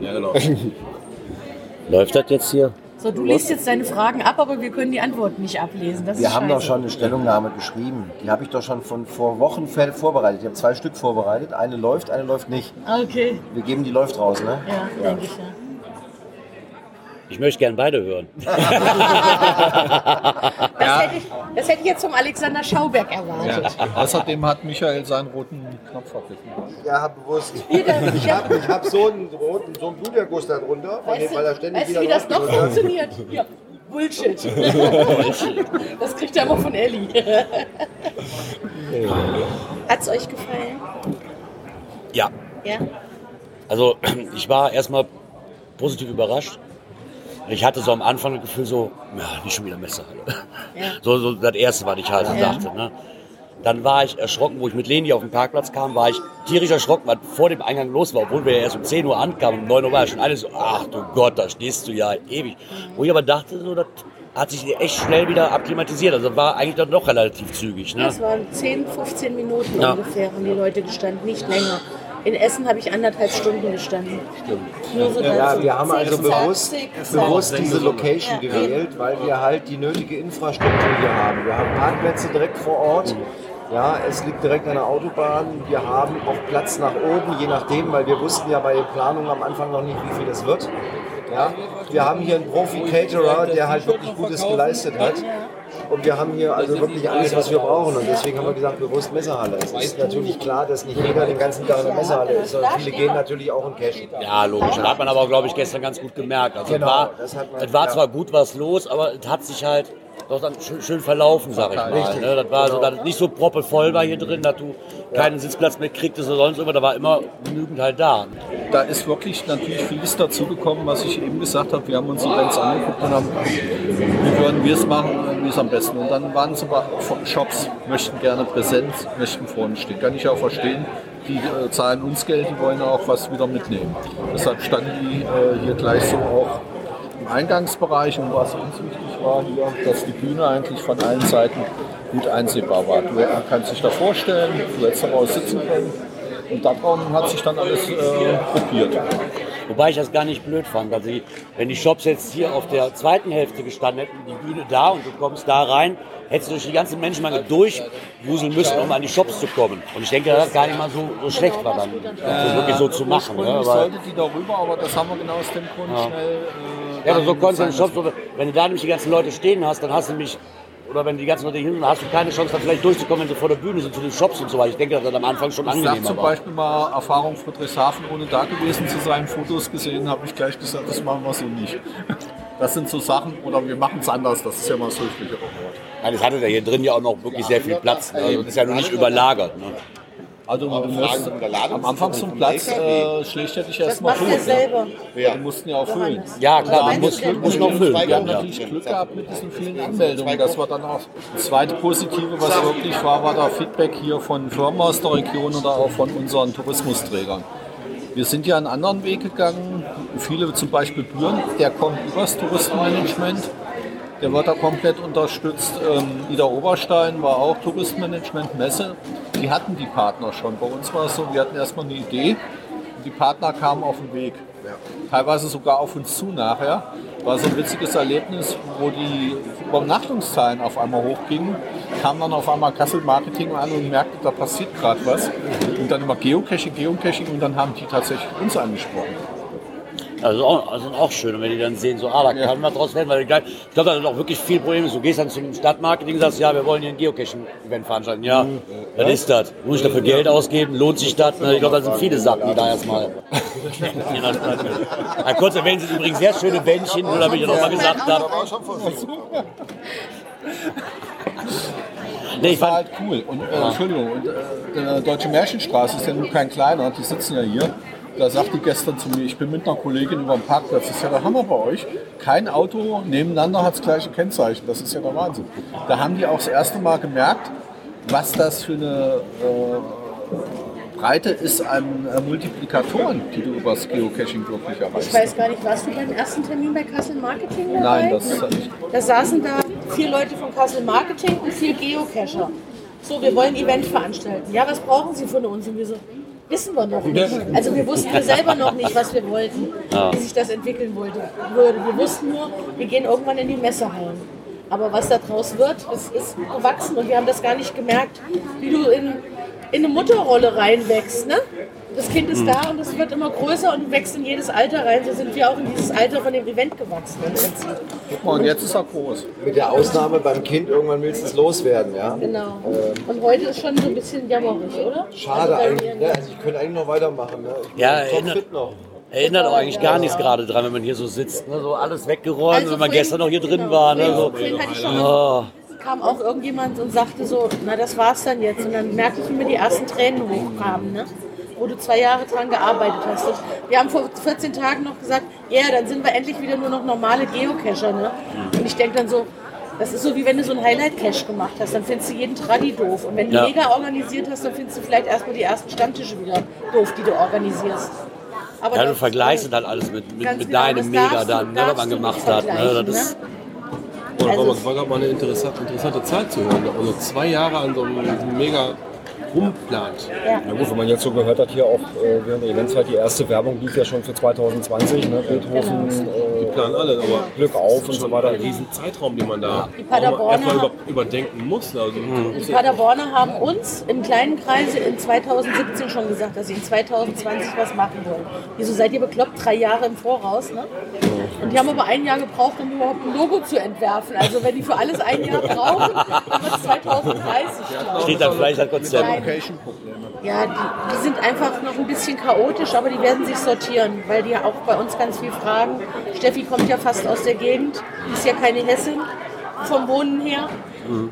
Ja, genau. Läuft das jetzt hier? So, du liest jetzt deine Fragen ab, aber wir können die Antworten nicht ablesen. Das Wir haben doch schon eine Stellungnahme geschrieben. Die habe ich doch schon von vor Wochen vorbereitet. Ich habe zwei Stück vorbereitet. Eine läuft, eine läuft nicht. Okay, Wir geben die läuft raus, ne? ja, denke ich ja. Ich möchte gern beide hören. Das, hätte ich, das hätte ich jetzt vom Alexander Schauberg erwartet. Außerdem hat Michael seinen roten Knopf vergessen. Ja, bewusst. Hier, da- Ich habe ich hab so einen roten, so einen Bluterguss da drunter, von dem, Weißt weil er weißt du, wie das noch funktioniert? Ja, Bullshit. das kriegt er immer von Ellie. Hat's euch gefallen? Ja, Ja? also ich war erstmal positiv überrascht. Ich hatte so am Anfang das Gefühl so, ja, nicht schon wieder Messerhalle. Ja. So, so das erste, was ich halt Ja. dachte. Ne? Dann war ich erschrocken, wo ich mit Leni auf den Parkplatz kam, war ich tierisch erschrocken, was vor dem Eingang los war, obwohl wir ja erst um 10 Uhr ankamen, um 9 Uhr war ja schon alles so, ach du Gott, da stehst du ja ewig. Wo ich aber dachte, so, das hat sich echt schnell wieder akklimatisiert. Also war eigentlich dann doch relativ zügig. Ne? Das waren 10, 15 Minuten Ja. ungefähr, haben die Leute gestanden, nicht länger. In Essen habe ich anderthalb Stunden gestanden. Stimmt. Nur so Ja, wir haben also bewusst, bewusst diese Location Ja, gewählt, weil wir halt die nötige Infrastruktur hier haben. Wir haben Parkplätze direkt vor Ort. Ja, es liegt direkt an der Autobahn. Wir haben auch Platz nach oben, je nachdem, weil wir wussten ja bei den Planungen am Anfang noch nicht, wie viel es wird. Ja, wir haben hier einen Profi-Caterer, der halt wirklich Gutes geleistet hat. Und wir haben hier also wirklich alles, was wir brauchen. Und deswegen haben wir gesagt, bewusst Messerhalle. Es ist natürlich klar, dass nicht jeder den ganzen Tag in der Messerhalle ist, sondern viele gehen natürlich auch in Cash. Ja, logisch. Das hat man aber, glaube ich, gestern ganz gut gemerkt. Also Genau, es war, das hat man- es war ja. zwar gut was los, aber es hat sich halt doch dann schön, verlaufen, sag ich mal. Richtig, ne? Das war so, genau. es nicht so proppevoll war hier drin, dass du keinen Sitzplatz mehr kriegtest oder sonst immer. Da war immer genügend halt da. Da ist wirklich natürlich vieles dazugekommen, was ich eben gesagt habe. Wir haben uns Bands angeguckt und haben, wie würden wir es machen, wie es am besten. Und dann waren es aber Shops, möchten gerne Präsenz, möchten vorne stehen. Kann ich auch verstehen. Die äh, zahlen uns Geld, die wollen auch was wieder mitnehmen. Deshalb standen die äh, hier gleich so auch im Eingangsbereich und was uns wichtig war hier, dass die Bühne eigentlich von allen Seiten gut einsehbar war. Du kannst dich da vorstellen, du hättest daraus sitzen können und darum hat sich dann alles äh, gruppiert. Wobei ich das gar nicht blöd fand. Also wenn die Shops jetzt hier auf der zweiten Hälfte gestanden hätten, die Bühne da und du kommst da rein, hättest du durch die ganze Menschenmenge durchwuseln müssen, um an die Shops zu kommen. Und ich denke, dass das gar nicht mal so, so schlecht war, dann das wirklich so zu machen. Ne? Ursprünglich Aber, sollte die darüber, aber das haben wir genau aus dem Grund schnell. Äh, ja, aber so konntest du den sein Shop, so, wenn du da nämlich die ganzen Leute stehen hast, dann hast du nämlich, oder wenn die ganzen Leute hier sind, hast du keine Chance, da vielleicht durchzukommen, wenn sie vor der Bühne sind, zu den Shops und so weiter. Ich denke, das am Anfang schon Ich sag angenehmer zum war. Beispiel mal Erfahrung Friedrichshafen, ohne da gewesen zu sein, Fotos gesehen, habe ich gleich gesagt, das machen wir so nicht. Das sind so Sachen, oder wir machen es anders, das ist ja mal das höflichere Wort. Nein, es hatte da hier drin ja auch noch wirklich sehr viel Platz. Ne? Also das ist ja nur nicht überlagert. Ne? Also du musst am Anfang zum Platz äh, schlägt er dich Das erstmal tot. ihr selber. Ja. Die mussten ja auch füllen. Ja, klar, man muss, muss noch füllen. Wir Ja, haben ja. natürlich Glück gehabt mit diesen vielen Anmeldungen. Das war dann auch das zweite Positive, was wirklich war, war der Feedback hier von Firmen aus der Region oder auch von unseren Tourismusträgern. Wir sind ja einen anderen Weg gegangen. Viele zum Beispiel Büren, der kommt übers Touristenmanagement. Der wird da komplett unterstützt. Ähm, Ida Oberstein war auch Touristenmanagement, Messe. Die hatten die Partner schon. Bei uns war es so, wir hatten erstmal eine Idee und die Partner kamen auf den Weg. Teilweise sogar auf uns zu nachher. War so ein witziges Erlebnis, wo die Übernachtungszahlen auf einmal hochgingen, kam dann auf einmal Kassel Marketing an und merkte, da passiert gerade was. Und dann immer Geocaching, Geocaching und dann haben die tatsächlich uns angesprochen. Also auch, also auch schön, wenn die dann sehen, so, ah, da kann was draus werden. Weil ich glaube, da sind auch wirklich viel Probleme. Du gehst dann zum Stadtmarketing und sagst, ja, wir wollen hier ein Geocaching-Event veranstalten. Ja, was ist das? Muss ich dafür Geld ausgeben? Lohnt sich das? Ich glaube, da sind viele Sachen, die da erstmal. ja, kurz erwähnen sind übrigens sehr schöne Bändchen, nur damit ich das auch mal gesagt habe. Nee, ich Das war fand, halt cool. Und, äh, Entschuldigung, und, äh, Deutsche Märchenstraße ist ja nun kein kleiner, die sitzen ja hier. Da sagte die gestern zu mir, ich bin mit einer Kollegin über den Parkplatz. Das ist ja der Hammer bei euch. Kein Auto nebeneinander hat das gleiche Kennzeichen. Das ist ja der Wahnsinn. Da haben die auch das erste Mal gemerkt, was das für eine äh, Breite ist an äh, Multiplikatoren, die du übers Geocaching wirklich Ich erreichst. weiß gar nicht, warst du beim ersten Termin bei Kassel Marketing dabei? Nein, das ist nicht. Da saßen da vier Leute von Kassel Marketing und vier Geocacher. So, wir wollen ein Event veranstalten. Ja, was brauchen Sie von uns? Und wir so, wissen wir noch nicht. Also wir wussten wir selber noch nicht, was wir wollten, wie sich das entwickeln wollte, würde. Wir wussten nur, wir gehen irgendwann in die Messehallen. Aber was da draus wird, das ist gewachsen und wir haben das gar nicht gemerkt, wie du in, in eine Mutterrolle reinwächst. Ne? Das Kind ist da und es wird immer größer und wächst in jedes Alter rein. So sind wir auch in dieses Alter von dem Event gewachsen. Guck mal, und jetzt ist er groß. Mit der Ausnahme beim Kind, irgendwann willst du es loswerden, ja? Genau. Und heute ist schon so ein bisschen jammerig, oder? Schade Also eigentlich, ne? Also ich könnte eigentlich noch weitermachen, ne? Ich bin Ja, top erinnert- fit noch. Erinnert auch eigentlich gar nichts gerade dran, wenn man hier so sitzt. Ne? So alles weggeräumt, Also wenn man gestern noch hier drin genau, war. Ne? vorhin- So. Oh. kam auch irgendjemand und sagte so, na das war's dann jetzt. Und dann merkte ich, wie mir die ersten Tränen hochkamen, ne? Wo du zwei Jahre dran gearbeitet hast. Und wir haben vor 14 Tagen noch gesagt, ja, dann sind wir endlich wieder nur noch normale Geocacher. Ne? Und ich denke dann so, das ist so wie wenn du so einen Highlight-Cache gemacht hast, dann findest du jeden Tradi doof. Und wenn du Ja. mega organisiert hast, dann findest du vielleicht erstmal die ersten Stammtische wieder doof, die du organisierst. Aber Ja, du vergleichst dann alles mit, mit, mit genau, deinem Mega dann, ne, was man gemacht hat. Ne? Das ist, Und Also- es war gerade mal eine interessante, interessante Zeit zu hören. Und noch zwei Jahre an so einem mega rumplant. Na gut, wenn man jetzt so gehört hat, hier auch äh, während der Eventzeit, die erste Werbung lief ja schon für 2020, ne? Beethoven, Die äh, planen alle, aber Glück auf und so weiter. ein riesen Zeitraum, den man da Die erstmal über, überdenken muss. Also, Die Paderborner haben uns im kleinen Kreise in 2017 schon gesagt, dass sie in 2020 was machen wollen. Wieso seid ihr bekloppt? Drei Jahre im Voraus, ne? Und die haben aber ein Jahr gebraucht, um überhaupt ein Logo zu entwerfen. Also wenn die für alles ein Jahr brauchen, dann wird es 2030, glaube ich. steht dann vielleicht als Konzept. Nein. Ja, die, die sind einfach noch ein bisschen chaotisch, aber die werden sich sortieren, weil die ja auch bei uns ganz viel fragen. Steffi kommt ja fast aus der Gegend, ist ja keine Hessin vom Wohnen her.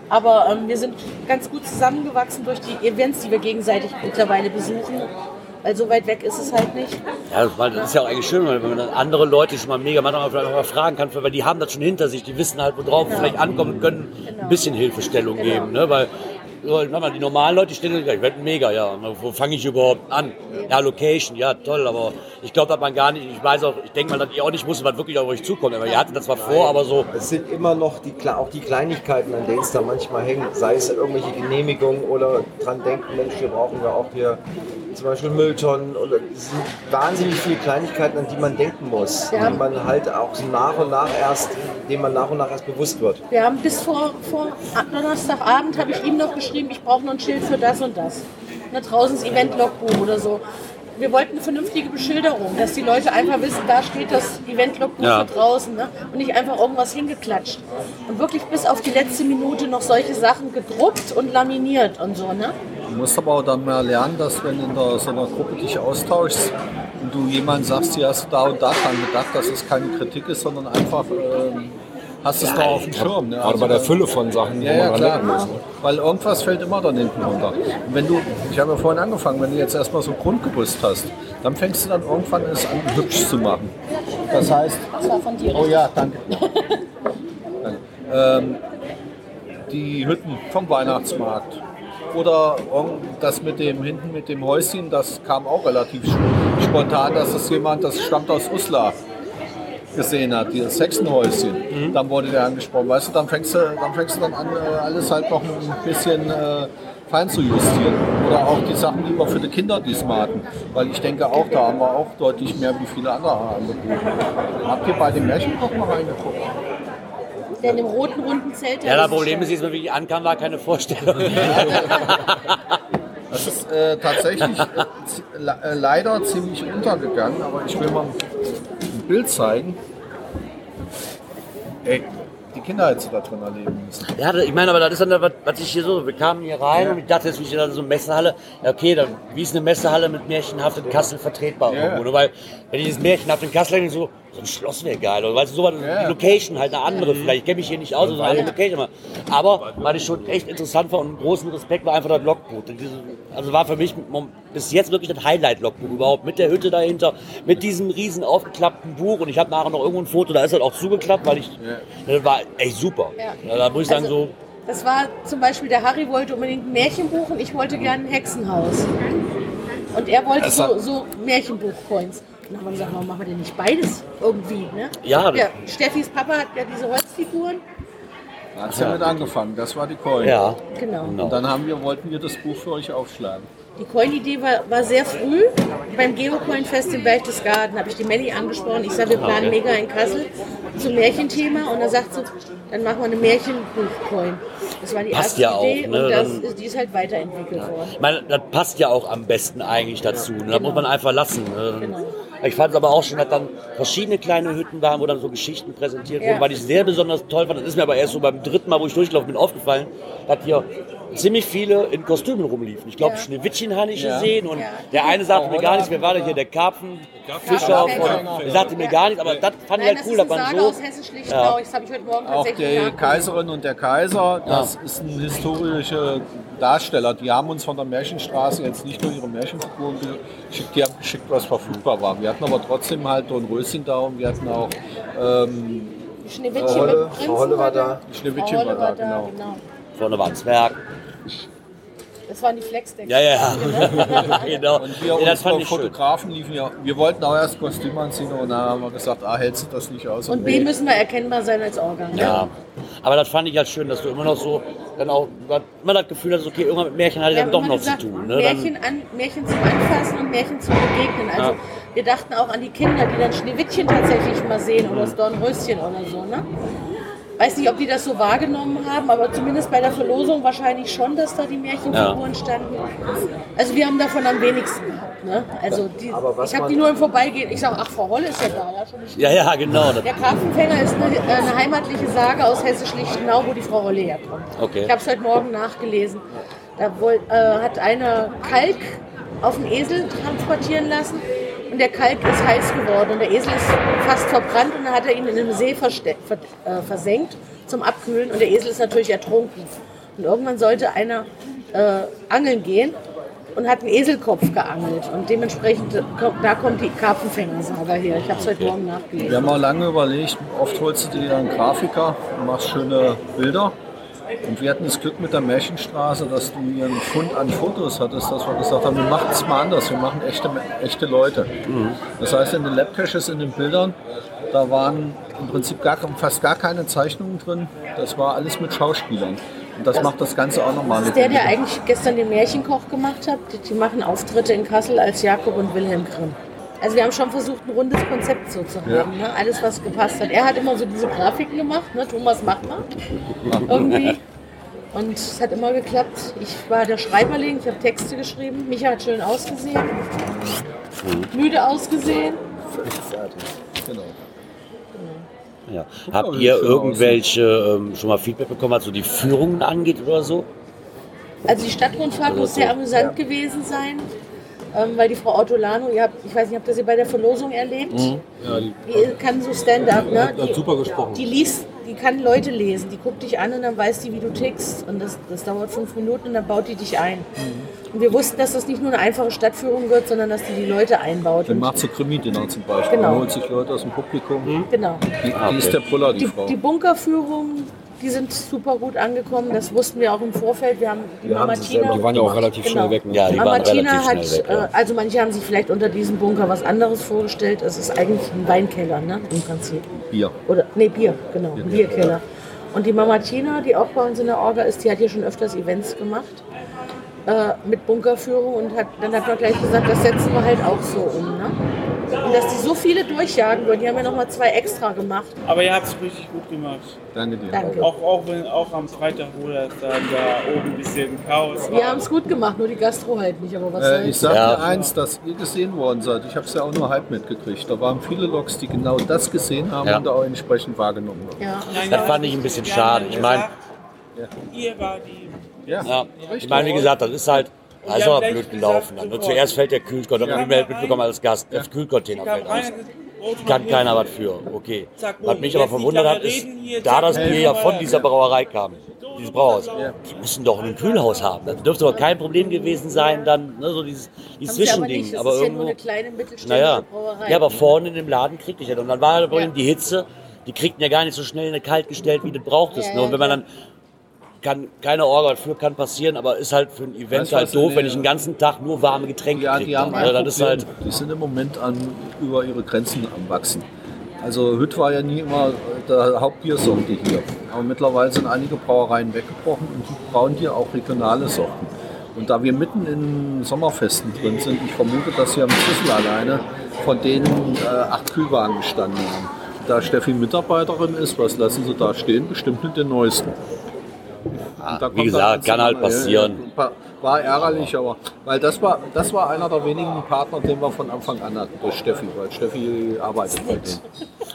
Aber ähm, wir sind ganz gut zusammengewachsen durch die Events, die wir gegenseitig mittlerweile besuchen. Weil so weit weg ist es halt nicht. Ja, das ist ja auch eigentlich schön, wenn man andere Leute schon mal mega manchmal vielleicht auch mal fragen kann, weil die haben das schon hinter sich, die wissen halt, worauf wir vielleicht ankommen können ein bisschen Hilfestellung Genau. geben. Ne? Weil die normalen Leute stellen sich, ich werde mega, ja. Wo fange ich überhaupt an? Ja, Location, ja, toll, aber ich glaube, dass man gar nicht, ich weiß auch, ich denke mal, dass ihr auch nicht wusstet, was wirklich auf euch zukommt. Aber ihr hattet das zwar vor, aber so, Es sind immer noch die, auch die Kleinigkeiten, an denen es da manchmal hängt. Sei es irgendwelche Genehmigungen oder dran denken, Mensch, hier brauchen wir auch hier zum Beispiel Mülltonnen. Oder es sind wahnsinnig viele Kleinigkeiten, an die man denken muss. Ja. Die man halt auch so nach und nach erst, denen man nach und nach erst bewusst wird. Wir haben bis vor, vor Donnerstagabend habe ich ihm noch geschrieben, ich brauche noch ein Schild für das und das. Na, draußen das Event-Logbuch oder so. Wir wollten eine vernünftige Beschilderung, dass die Leute einfach wissen, da steht das Event-Logbuch Ja. für draußen ne? und nicht einfach irgendwas hingeklatscht. Und wirklich bis auf die letzte Minute noch solche Sachen gedruckt und laminiert und so. Ne? Du musst aber auch dann mal lernen, dass wenn in der, so einer Gruppe dich austauschst und du jemand sagst, hier hast du da und da dran gedacht, dass es keine Kritik ist, sondern einfach ähm, hast es da auf dem Schirm. Ne? Gerade bei der Fülle von Sachen, Ja, wo ja, man dran klar. muss. Ne? Weil irgendwas fällt immer dann hinten runter. Und wenn du, ich habe ja vorhin angefangen, wenn du jetzt erstmal so ein Grundgerüst hast, dann fängst du dann irgendwann es an, hübsch zu machen. Das heißt, Das war von dir. oh ja, danke. danke. Ähm, die Hütten vom Weihnachtsmarkt. Oder das mit dem hinten mit dem Häuschen, das kam auch relativ sp- spontan, dass das jemand, das stammt aus Uslar, gesehen hat, dieses Hexenhäuschen. Dann wurde der angesprochen. Weißt du, dann fängst du dann, fängst du dann an, äh, alles halt noch ein bisschen äh, fein zu justieren. Oder auch die Sachen lieber für die Kinder, die Smarten. Weil ich denke auch, da haben wir auch deutlich mehr wie viele andere angeboten. Habt ihr bei dem Märchenkoch mal reingeguckt? Der in dem roten runden Zelt. ja, das Problem ist, jetzt, wenn ich ankam, war keine Vorstellung. Das ist äh, tatsächlich äh, äh, leider ziemlich untergegangen, aber ich will mal ein Bild zeigen. Ey, die Kinder hättest du da drin erleben müssen. Ja, ich meine, aber das ist dann, was, was ich hier so, wir kamen hier rein und ich dachte, jetzt ich in so eine Messehalle. Ja, okay, dann, wie ist eine Messehalle mit Märchenhaft in Kassel vertretbar Ja. irgendwo? Nur weil, wenn ich das Märchenhaft in Kassel denke, so, so ein Schloss wäre geil. Oder weißt du, so was, Ja. die Location halt eine andere vielleicht. Ich kenne mich hier nicht aus, eine andere Location. Aber, was ich schon echt interessant war und einen großen Respekt war einfach das Logbuch. Also war für mich bis jetzt wirklich das Highlight-Logbuch überhaupt. Mit der Hütte dahinter, mit diesem riesen aufgeklappten Buch. Und ich habe nachher noch irgendwo ein Foto, da ist das auch zugeklappt, weil ich, das war echt super. Ja. Da muss ich sagen, Also- so, Das war zum Beispiel, der Harry wollte unbedingt ein Märchenbuch und ich wollte gerne ein Hexenhaus. Und er wollte so, so Märchenbuch-Coins. Und dann haben wir gesagt, warum machen wir denn nicht beides irgendwie? Ne? Ja. ja. Steffis Papa hat ja diese Holzfiguren. Da hat sie mit angefangen, das war die Coin. ja. Genau. Genau. Und dann haben wir, wollten wir das Buch für euch aufschlagen. Die Coin-Idee war, war sehr früh. Beim Geocoin-Fest im Berchtesgaden habe ich die Melli angesprochen. Ich sage, wir planen mega in Kassel zum Märchenthema. Und da sagt sie, dann machen wir eine Märchenbuch-Coin. Das war die Passt erste ja auch, Idee ne? und das, Dann- ist- die ist halt weiterentwickelt worden. Ich meine, das passt ja auch am besten eigentlich dazu. Ne? Da muss man einfach lassen. Ne? Genau. Ich fand es aber auch schon, dass dann verschiedene kleine Hütten waren, wo dann so Geschichten präsentiert Ja. wurden, weil ich sehr besonders toll fand. Das ist mir aber erst so beim dritten Mal, wo ich durchgelaufen bin, aufgefallen, dass hier ziemlich viele in Kostümen rumliefen. Ich glaube, Ja. Schneewittchen habe ich Ja. gesehen und Ja. der eine sagte mir gar nichts, wer war der hier, der Karpfenfischer Karpfenfänger. von, der sagte mir gar nichts, aber das fand ich Nein, halt das cool, ist eine man Sage so... aus Hessisch-Lichtenau. Das habe ich heute Morgen Auch tatsächlich die. Kaiserin und der Kaiser, das ist ein historischer Darsteller. Die haben uns von der Märchenstraße jetzt nicht nur ihre Märchenfiguren geschickt, die haben geschickt, was verfügbar war. Wir hatten aber trotzdem halt Dornröschen da und wir hatten auch ähm, Schneewittchen Frau Holle- mit Prinzen Frau Holle war da. Schneewittchen Frau Holle war da, genau. Vorne war ein Zwerg. Das waren die Flexdecks. Ja, ja, ja. genau. Und hier ja, unsere ich schön. Fotografen liefen ja. Wir wollten auch erst Kostüm anziehen und dann haben wir gesagt, ah, hältst du das nicht aus? Und B müssen wir erkennbar sein als Organ. Ja, aber das fand ich halt schön, dass du immer noch so, dann auch, immer das Gefühl hast, okay, irgendwann mit Märchen hat Wir er dann doch noch gesagt, zu tun. Ne? Märchen, an, Märchen zum Anfassen und Märchen zum Begegnen. Also Ja. wir dachten auch an die Kinder, die dann Schneewittchen tatsächlich mal sehen oder das Dornröschen oder so. Ne? Weiß nicht, ob die das so wahrgenommen haben, aber zumindest bei der Verlosung wahrscheinlich schon, dass da die Märchenfiguren standen. Also wir haben davon am wenigsten gehabt. Ne? Also die, ich habe die nur im Vorbeigehen. Ich sage, ach, Frau Holle ist ja da. Ja, schon ja, ja, genau. Der Karpfenfänger ist eine, äh, eine heimatliche Sage aus Hessisch-Lichtenau, wo die Frau Holle herkommt. Okay. Ich habe es heute Morgen nachgelesen. Da woll, äh, hat einer Kalk auf den Esel transportieren lassen und der Kalk ist heiß geworden und der Esel ist fast verbrannt und dann hat er ihn in einem See äh, versenkt zum Abkühlen und der Esel ist natürlich ertrunken. Und irgendwann sollte einer äh, angeln gehen und hat einen Eselkopf geangelt und dementsprechend da kommt die Karpfenfängersaga her. Ich habe es heute Morgen Wir nachgelesen. haben auch lange überlegt, oft holst du dir einen Grafiker und machst schöne Bilder. Und wir hatten das Glück mit der Märchenstraße, dass du hier einen Fund an Fotos hattest, dass wir gesagt haben, wir machen es mal anders, wir machen echte, echte Leute. Das heißt, in den Labcaches, in den Bildern, da waren im Prinzip gar, fast gar keine Zeichnungen drin. Das war alles mit Schauspielern. Und das, macht das Ganze auch nochmal Das ist der, der eigentlich gestern den Märchenkoch gemacht hat. Die, die machen Auftritte in Kassel als Jakob und Wilhelm Grimm. Also wir haben schon versucht, ein rundes Konzept so zu haben. Ja. Ne? Alles, was gepasst hat. Er hat immer so diese Grafiken gemacht. Ne? Thomas macht mal. Irgendwie. Und es hat immer geklappt. Ich war der Schreiberling, ich habe Texte geschrieben. Micha hat schön ausgesehen. Müde ausgesehen. Genau. ja. Habt ihr irgendwelche ähm, schon mal Feedback bekommen, was so die Führungen angeht oder so? Also die Stadtrundfahrt muss sehr amüsant gewesen sein. Ähm, weil die Frau Ortolano, ihr habt, ich weiß nicht, habt ihr sie bei der Verlosung erlebt? Ja, die Die kann so Stand-up, ne? hat, hat Die- super gesprochen. Die liest, die kann Leute lesen, die guckt dich an und dann weiß die, wie du tickst. Und das, das dauert fünf Minuten und dann baut die dich ein. Und wir wussten, dass das nicht nur eine einfache Stadtführung wird, sondern dass die die Leute einbaut. Dann macht so Krimi-Dinner zum Beispiel. Genau. Man holt sich Leute aus dem Publikum. genau. Die, die ist der Brüller, die, Die, Frau. die Bunkerführung, die sind super gut angekommen. Das wussten wir auch im Vorfeld. Wir haben die Wir Mama haben Tina. Die waren ja auch relativ Genau. schnell weg. Ne? Ja, die Mama waren Tina relativ hat, schnell weg. Ja. äh, also manche haben sich vielleicht unter diesem Bunker was anderes vorgestellt. Es ist eigentlich ein Weinkeller, ne, im Prinzip. Bier. Oder, nee, Bier, genau, ein Bierkeller. Und die Mama Tina, die auch bei uns in der Orga ist, die hat hier schon öfters Events gemacht äh, mit Bunkerführung und hat, dann hat man gleich gesagt, das setzen wir halt auch so um. Ne? Und dass die so viele durchjagen würden, die haben ja nochmal zwei extra gemacht. Aber ihr habt es richtig gut gemacht. Danke dir. Danke. Auch, auch, wenn, auch am Freitag, wo das dann da oben ein bisschen Chaos war. Wir haben es gut gemacht, nur die Gastro halt nicht, aber was Äh, ich sage Ja. dir eins, dass ihr gesehen worden seid. Ich habe es ja auch nur halb mitgekriegt. Da waren viele Loks, die genau das gesehen haben Ja. und auch entsprechend wahrgenommen haben. Ja. Das ja, fand ich ein bisschen schade. Ich mein- gesagt, Ihr war die. Ja, Ja, ich meine, wie gesagt, das ist halt, das ist Ja, aber blöd gelaufen. Dann. sofort. Zuerst fällt der dann Ja. haben wir mitbekommen als Gast, der Kühlcontainer fällt aus. Kann keiner was für, okay. Was boom. mich aber nicht verwundert hat, ist, da das Bier ja von dieser Brauerei kam, dieses Brauhaus, die müssen doch ein Kühlhaus haben. Das dürfte doch kein Problem gewesen sein, dann ne, so dieses, dieses aber Zwischending. nicht. Das aber ist ja nur irgendwo, eine kleine mittelständische naja, Brauerei. ja, aber vorne in dem Laden kriegte ich das. Und dann war Ja. die Hitze, die kriegten ja gar nicht so schnell eine kalt gestellt, wie du brauchtest. Ja, ne? Und ja, wenn man dann kann keine Orga dafür kann passieren, aber ist halt für ein Event Weißt halt doof, wenn ich den ganzen Tag nur warme Getränke Ja, kriege. die haben also, ein das ist halt, Die sind im Moment an, über ihre Grenzen am Wachsen. Also Hütt war ja nie immer der Hauptbiersorte hier. Aber mittlerweile sind einige Brauereien weggebrochen und die brauen hier auch regionale Sorten. Und da wir mitten in Sommerfesten drin sind, ich vermute, dass hier am Schlüssel alleine von denen äh, acht Kühlwagen gestanden haben. Da Steffi Mitarbeiterin ist, was lassen sie da stehen? Bestimmt mit den neuesten. Da wie gesagt, kann halt ja, ja, passieren. War- ärgerlich, aber weil das war, das war einer der wenigen Partner, den wir von Anfang an hatten, durch Steffi, weil Steffi arbeitet bei denen.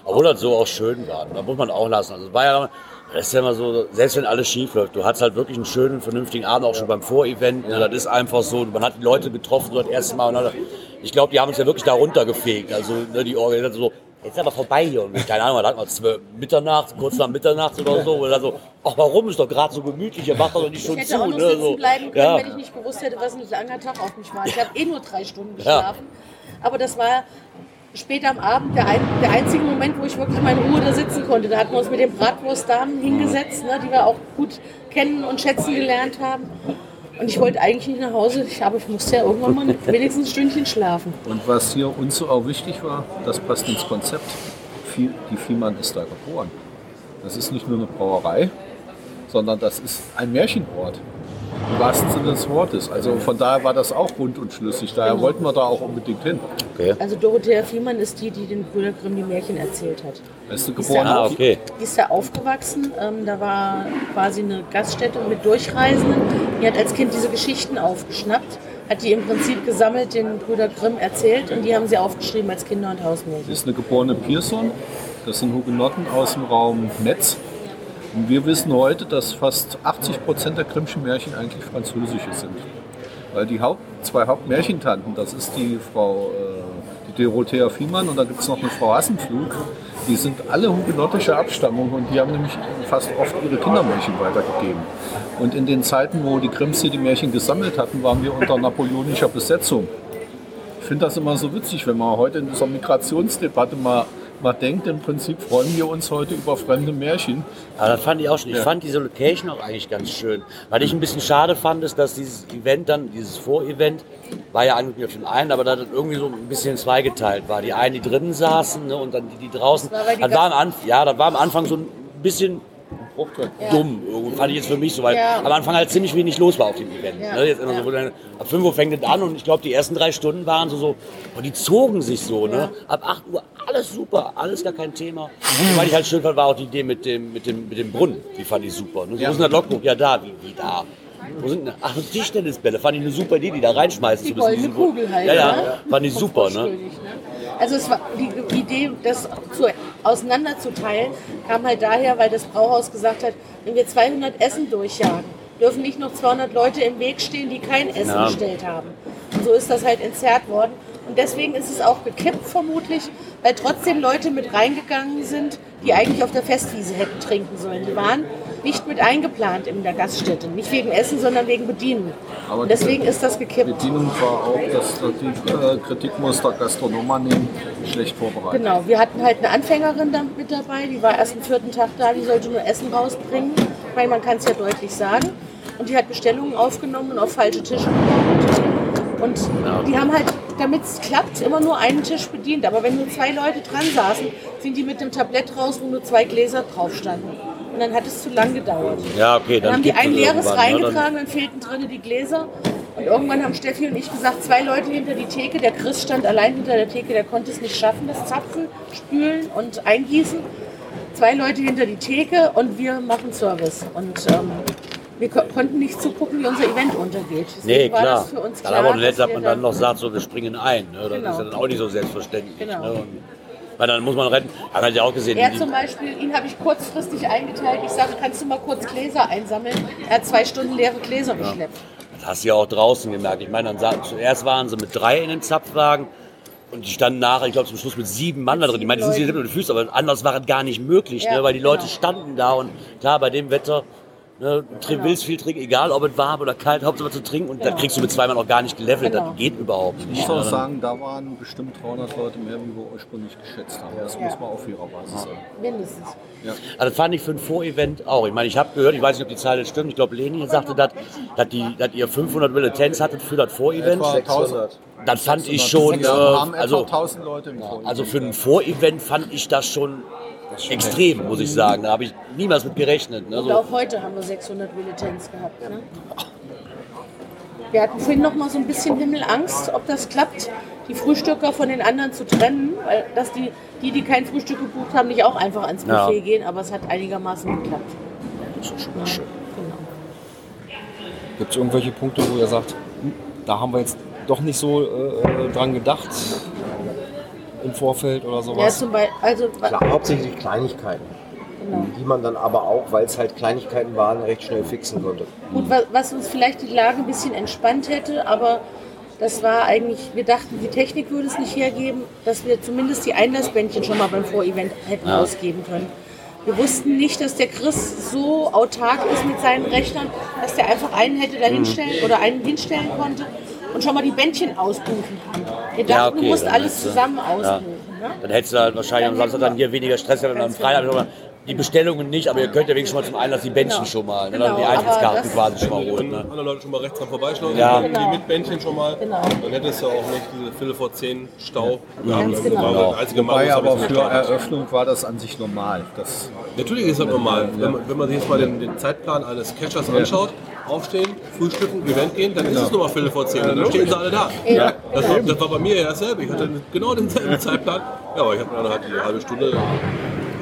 Obwohl das so auch schön war. Da muss man auch lassen. Also war ja, das ist ja immer so, selbst wenn alles schief läuft, du hattest halt wirklich einen schönen, vernünftigen Abend, auch schon beim Vorevent. Ne, Das ist einfach so, man hat die Leute getroffen, das erste Mal. Ich glaube, die haben uns ja wirklich da runtergefegt. Also ne, die Organisation so, jetzt ist aber vorbei hier. Und keine Ahnung, da hatten wir zwölf Mitternacht, kurz nach Mitternacht oder so. Dann so, ach warum, ist doch gerade so gemütlich, ihr macht doch nicht schon Ich hätte zu. auch noch ne, sitzen so. bleiben können, ja. wenn ich nicht gewusst hätte, was ein langer Tag auf mich war. Ich habe eh nur drei Stunden geschlafen. Aber das war später am Abend der, ein, der einzige Moment, wo ich wirklich mal in Ruhe da sitzen konnte. Da hatten wir uns mit den Bratwurstdamen hingesetzt, ne, die wir auch gut kennen und schätzen gelernt haben. Und ich wollte eigentlich nicht nach Hause, ich, aber ich musste ja irgendwann mal wenigstens ein Stündchen schlafen. Und was hier uns so auch wichtig war, das passt ins Konzept. Die Viehmann ist da geboren. Das ist nicht nur eine Brauerei, sondern das ist ein Märchenort. Im wahrsten Sinne des Wortes. Also von daher war das auch rund und schlüssig. Daher Genau. wollten wir da auch unbedingt hin. Okay. Also Dorothea Fiemann ist die, die den Brüder Grimm die Märchen erzählt hat. Ist du Ist geboren? ja Ah, okay. Die ist da aufgewachsen. Ähm, da war quasi eine Gaststätte mit Durchreisenden. Die hat als Kind diese Geschichten aufgeschnappt, hat die im Prinzip gesammelt, den Brüder Grimm erzählt und die haben sie aufgeschrieben als Kinder- und Hausmärchen. ist eine geborene Pierson. Das sind Hugenotten aus dem Raum Netz. Und wir wissen heute, dass fast 80 Prozent der Grimmschen Märchen eigentlich französische sind. Weil die Haupt, zwei Hauptmärchentanten, das ist die Frau äh, die Dorothea Fiemann und dann gibt es noch eine Frau Hassenpflug. Die sind alle hugenottischer Abstammung und die haben nämlich fast oft ihre Kindermärchen weitergegeben. Und in den Zeiten, wo die Grimms hier die Märchen gesammelt hatten, waren wir unter napoleonischer Besetzung. Ich finde das immer so witzig, wenn man heute in dieser Migrationsdebatte mal, mal denkt, im Prinzip freuen wir uns heute über fremde Märchen. Aber das fand ich auch schon. Ich Ja. fand diese Location auch eigentlich ganz schön. Was ich ein bisschen schade fand, ist, dass dieses Event dann, dieses Vorevent, war ja eigentlich auf den einen, aber da das irgendwie so ein bisschen zweigeteilt war. Die einen, die drinnen saßen ne, und dann die, die draußen. Das war, Das war, am Anfang, ja, das war am Anfang so ein bisschen dumm. Irgendwie Fand ich jetzt für mich so, weil Ja. am Anfang halt ziemlich wenig los war auf dem Event. Ja. Ne? Jetzt immer Ja. so, dann, ab 5 Uhr fängt es an und ich glaube, die ersten drei Stunden waren so, so und die zogen sich so. Ne? Ab 8 Uhr alles super, alles gar kein Thema. Und was ich halt schön fand, war auch die Idee mit dem, mit dem, mit dem Brunnen. Die fand ich super. Ne? So, Wo ist das Logbuch? Ja, da. Wie, wie da? Wo sind denn, ach, Tischtennisbälle. Fand ich eine super Idee, die da reinschmeißen Die zu müssen. goldene Diesen- Kugel halt. Ja, ja. ne? Fand ich Von super. Ne? Ne? Also es war die Idee, das zu, auseinanderzuteilen, kam halt daher, weil das Brauhaus gesagt hat, wenn wir 200 Essen durchjagen, dürfen nicht noch 200 Leute im Weg stehen, die kein Essen Ja. bestellt haben. Und so ist das halt entzerrt worden. Und deswegen ist es auch gekippt vermutlich, weil trotzdem Leute mit reingegangen sind, die eigentlich auf der Festwiese hätten trinken sollen. Die waren nicht mit eingeplant in der Gaststätte. Nicht wegen Essen, sondern wegen Bedienen. Aber Und deswegen ist das gekippt. Bedienung war auch, dass die äh, Kritik muss der Gastronomen nehmen, schlecht vorbereitet. Genau, wir hatten halt eine Anfängerin mit dabei, die war erst am vierten Tag da, die sollte nur Essen rausbringen. Ich meine, man kann es ja deutlich sagen. Und die hat Bestellungen aufgenommen und auf falsche Tische gebaut. Und die haben halt, damit es klappt, immer nur einen Tisch bedient. Aber wenn nur zwei Leute dran saßen, sind die mit dem Tablett raus, wo nur zwei Gläser drauf standen. Und dann hat es zu lang gedauert. Ja, okay. Dann haben die ein es leeres? Dann- reingetragen, dann fehlten drinnen die Gläser. Und irgendwann haben Steffi und ich gesagt, zwei Leute hinter die Theke. Der Chris stand allein hinter der Theke, der konnte es nicht schaffen, das Zapfen, Spülen und Eingießen. Zwei Leute hinter die Theke und wir machen Service. Und ähm, wir ko konnten nicht zugucken, wie unser Event untergeht. Deswegen Nee, klar. dann klar. aber nett, dass wir man da- dann noch sagt, so, wir springen ein. Ne? Das Genau. ist ja dann auch nicht so selbstverständlich. Genau. Ne? Weil dann muss man retten. Hat man ja auch gesehen. Er zum Beispiel, ihn habe ich kurzfristig eingeteilt. Ich sage, kannst du mal kurz Gläser einsammeln? Er hat zwei Stunden leere Gläser geschleppt. Das hast du ja auch draußen gemerkt. Ich meine, dann zuerst waren sie mit drei in den Zapfwagen und die standen nachher, ich glaube zum Schluss mit sieben Mann da drin. Ich meine, die sind nicht mit den Füßen, aber anders war es gar nicht möglich, Ja, ne? weil die Leute genau. standen da und klar, bei dem Wetter, ne, du Genau. willst viel trinken, egal ob es warm oder kalt, Hauptsache zu trinken und Genau. dann kriegst du mit zwei Mann auch gar nicht gelevelt. Genau. Das geht überhaupt Ich nicht. muss auch sagen, da waren bestimmt 300 Leute mehr, wie wir ursprünglich geschätzt haben. Das muss man auf ihrer Basis sagen. Mindestens. Also das fand ich für ein Vorevent auch. Ich meine, ich habe gehört, ich weiß nicht, ob die Zahl jetzt stimmt, ich glaube, Leni sagte, dass, dass, die, dass ihr 500 Militanz hattet für das Vorevent. Etwa 1000. Das fand ich schon, äh, Wir haben etwa also, 1000 Leute im Vorhinein. also für ein Vorevent fand ich das schon extrem, muss ich sagen. Da habe ich niemals mit gerechnet. Ne? Und So, auch heute haben wir 600 Militanz gehabt. Ne? wir hatten vorhin noch mal so ein bisschen Himmelangst, ob das klappt, die Frühstücker von den anderen zu trennen, weil dass die, die, die kein Frühstück gebucht haben, nicht auch einfach ans Ja. Buffet gehen, aber es hat einigermaßen geklappt. Das ist schon schön. Genau. Gibt es irgendwelche Punkte, wo ihr sagt, hm, da haben wir jetzt doch nicht so äh, dran gedacht im Vorfeld oder Ja, sowas? zum Beispiel, also, Klar, hauptsächlich Kleinigkeiten, genau. die man dann aber auch, weil es halt Kleinigkeiten waren, recht schnell fixen konnte. Gut, wa- was uns vielleicht die Lage ein bisschen entspannt hätte, aber das war eigentlich, wir dachten, die Technik würde es nicht hergeben, dass wir zumindest die Einlassbändchen schon mal beim Vorevent hätten Ja. ausgeben können. Wir wussten nicht, dass der Chris so autark ist mit seinen Rechnern, dass der einfach einen hätte da hinstellen Mhm. oder einen hinstellen konnte und schon mal die Bändchen ausbuchen kann. Wir dachten, Ja, okay, du musst alles zusammen ja. ausbuchen. Ne? Dann hättest du halt wahrscheinlich am Samstag dann hier weniger Stress gehabt und am Freitag die Bestellungen nicht, aber ihr könnt ja wenigstens schon mal zum Einlass die Bändchen Genau. schon mal, ne? Genau, die Eintrittskarten quasi schon mal holen. Wenn Ne? andere Leute schon mal rechts dran vorbeischlagen, Ja. die Genau. mit Bändchen schon mal, Genau. dann hättest du auch nicht diese Viertel vor zehn Stau. Ja, das genau. Wobei aber für. Eröffnung war das an sich normal. Das, Natürlich ist das normal. Wenn man, wenn man sich jetzt mal den, den Zeitplan eines Catchers anschaut, aufstehen, frühstücken, Event gehen, dann ist es nochmal Viertel vor zehn. Dann stehen sie alle da. Ja. Das, war, das war bei mir ja dasselbe. Ich hatte genau denselben Zeitplan. Ja, aber ich habe dann halt die halbe Stunde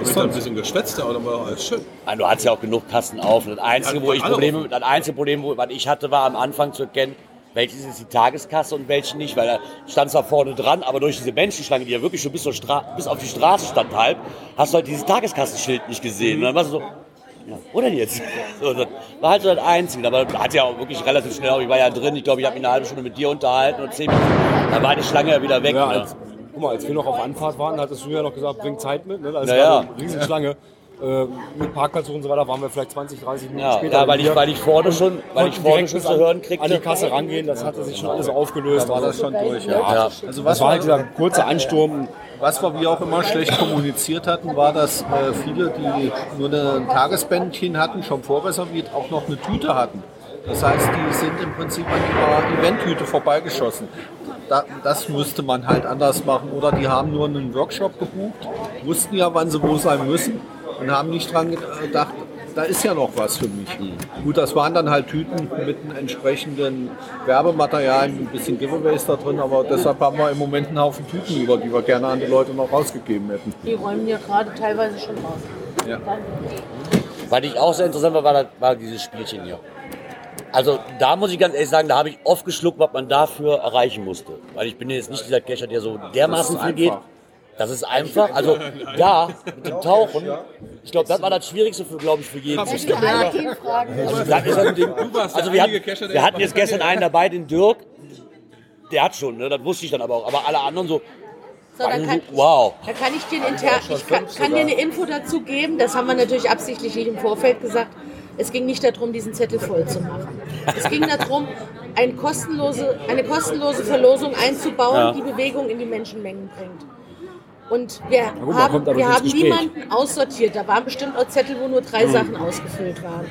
ich dann ein bisschen geschwätzt, aber dann war alles schön. Ah, Du hattest ja auch genug Kassen auf. Das Einzige, wo ich Probleme, das einzige Problem, was ich hatte, war am Anfang zu erkennen, welches ist die Tageskasse und welche nicht, weil da stand zwar vorne dran, aber durch diese Menschenschlange, die ja wirklich schon bis, bis auf die Straße stand halb, hast du halt dieses Tageskassenschild nicht gesehen. Und dann warst du so, ja, wo denn jetzt? So, das war halt so das Einzige. Aber hat ja auch wirklich relativ schnell, ich war ja drin, ich glaube, ich habe mich eine halbe Stunde mit dir unterhalten und zehn Minuten, dann war die Schlange ja wieder weg. Ja, als, guck mal, als wir noch auf Anfahrt waren, hattest du ja noch gesagt, bring Zeit mit. Ne? Da ist Ja, gerade ja. eine Riesenschlange. Äh, mit Parkplatz und so weiter waren wir vielleicht 20, 30 Minuten Ja, später. ja, weil ich, weil ich vorne schon, weil ich vorne schon zu an- hören kriegte. An die Kasse rangehen, das hatte sich schon alles aufgelöst. da war das Also, schon durch. Ja. Ja. Also was das war halt wir, dieser kurze Ansturm. was wir wie auch immer schlecht kommuniziert hatten, war, dass äh, viele, die nur ein Tagesbändchen hatten, schon vorreserviert, auch noch eine Tüte hatten. Das heißt, die sind im Prinzip an ihrer Eventtüte vorbeigeschossen. Da, das müsste man halt anders machen. Oder die haben nur einen Workshop gebucht, wussten ja, wann sie wo sein müssen und haben nicht dran gedacht, da ist ja noch was für mich. Gut, das waren dann halt Tüten mit entsprechenden Werbematerial, ein bisschen Giveaways da drin, aber deshalb haben wir im Moment einen Haufen Tüten über, die wir gerne an die Leute noch rausgegeben hätten. Die räumen ja gerade teilweise schon raus. Ja. Was ich auch sehr interessant war, war, war dieses Spielchen hier. Also da muss ich ganz ehrlich sagen, da habe ich oft geschluckt, was man dafür erreichen musste. Weil ich bin jetzt nicht dieser Cacher, der so dermaßen viel geht. Das ist einfach. Also da mit dem Tauchen, ich glaube, das war das Schwierigste für, glaube ich, für jeden. Also, das ist warst der also wir, hatten, wir hatten jetzt gestern einen dabei, den Dirk. Der hat schon, ne? das wusste ich dann aber auch. Aber alle anderen so, So, dann kann, wow. Da kann ich dir, ich kann, kann dir eine Info dazu geben. Das haben wir natürlich absichtlich nicht im Vorfeld gesagt. Es ging nicht darum, diesen Zettel voll zu machen. Es ging darum, ein kostenlose, eine kostenlose Verlosung einzubauen, Ja. die Bewegung in die Menschenmengen bringt. Und wir gut, haben, wir haben niemanden aussortiert. Da waren bestimmt auch Zettel, wo nur drei Sachen ausgefüllt waren.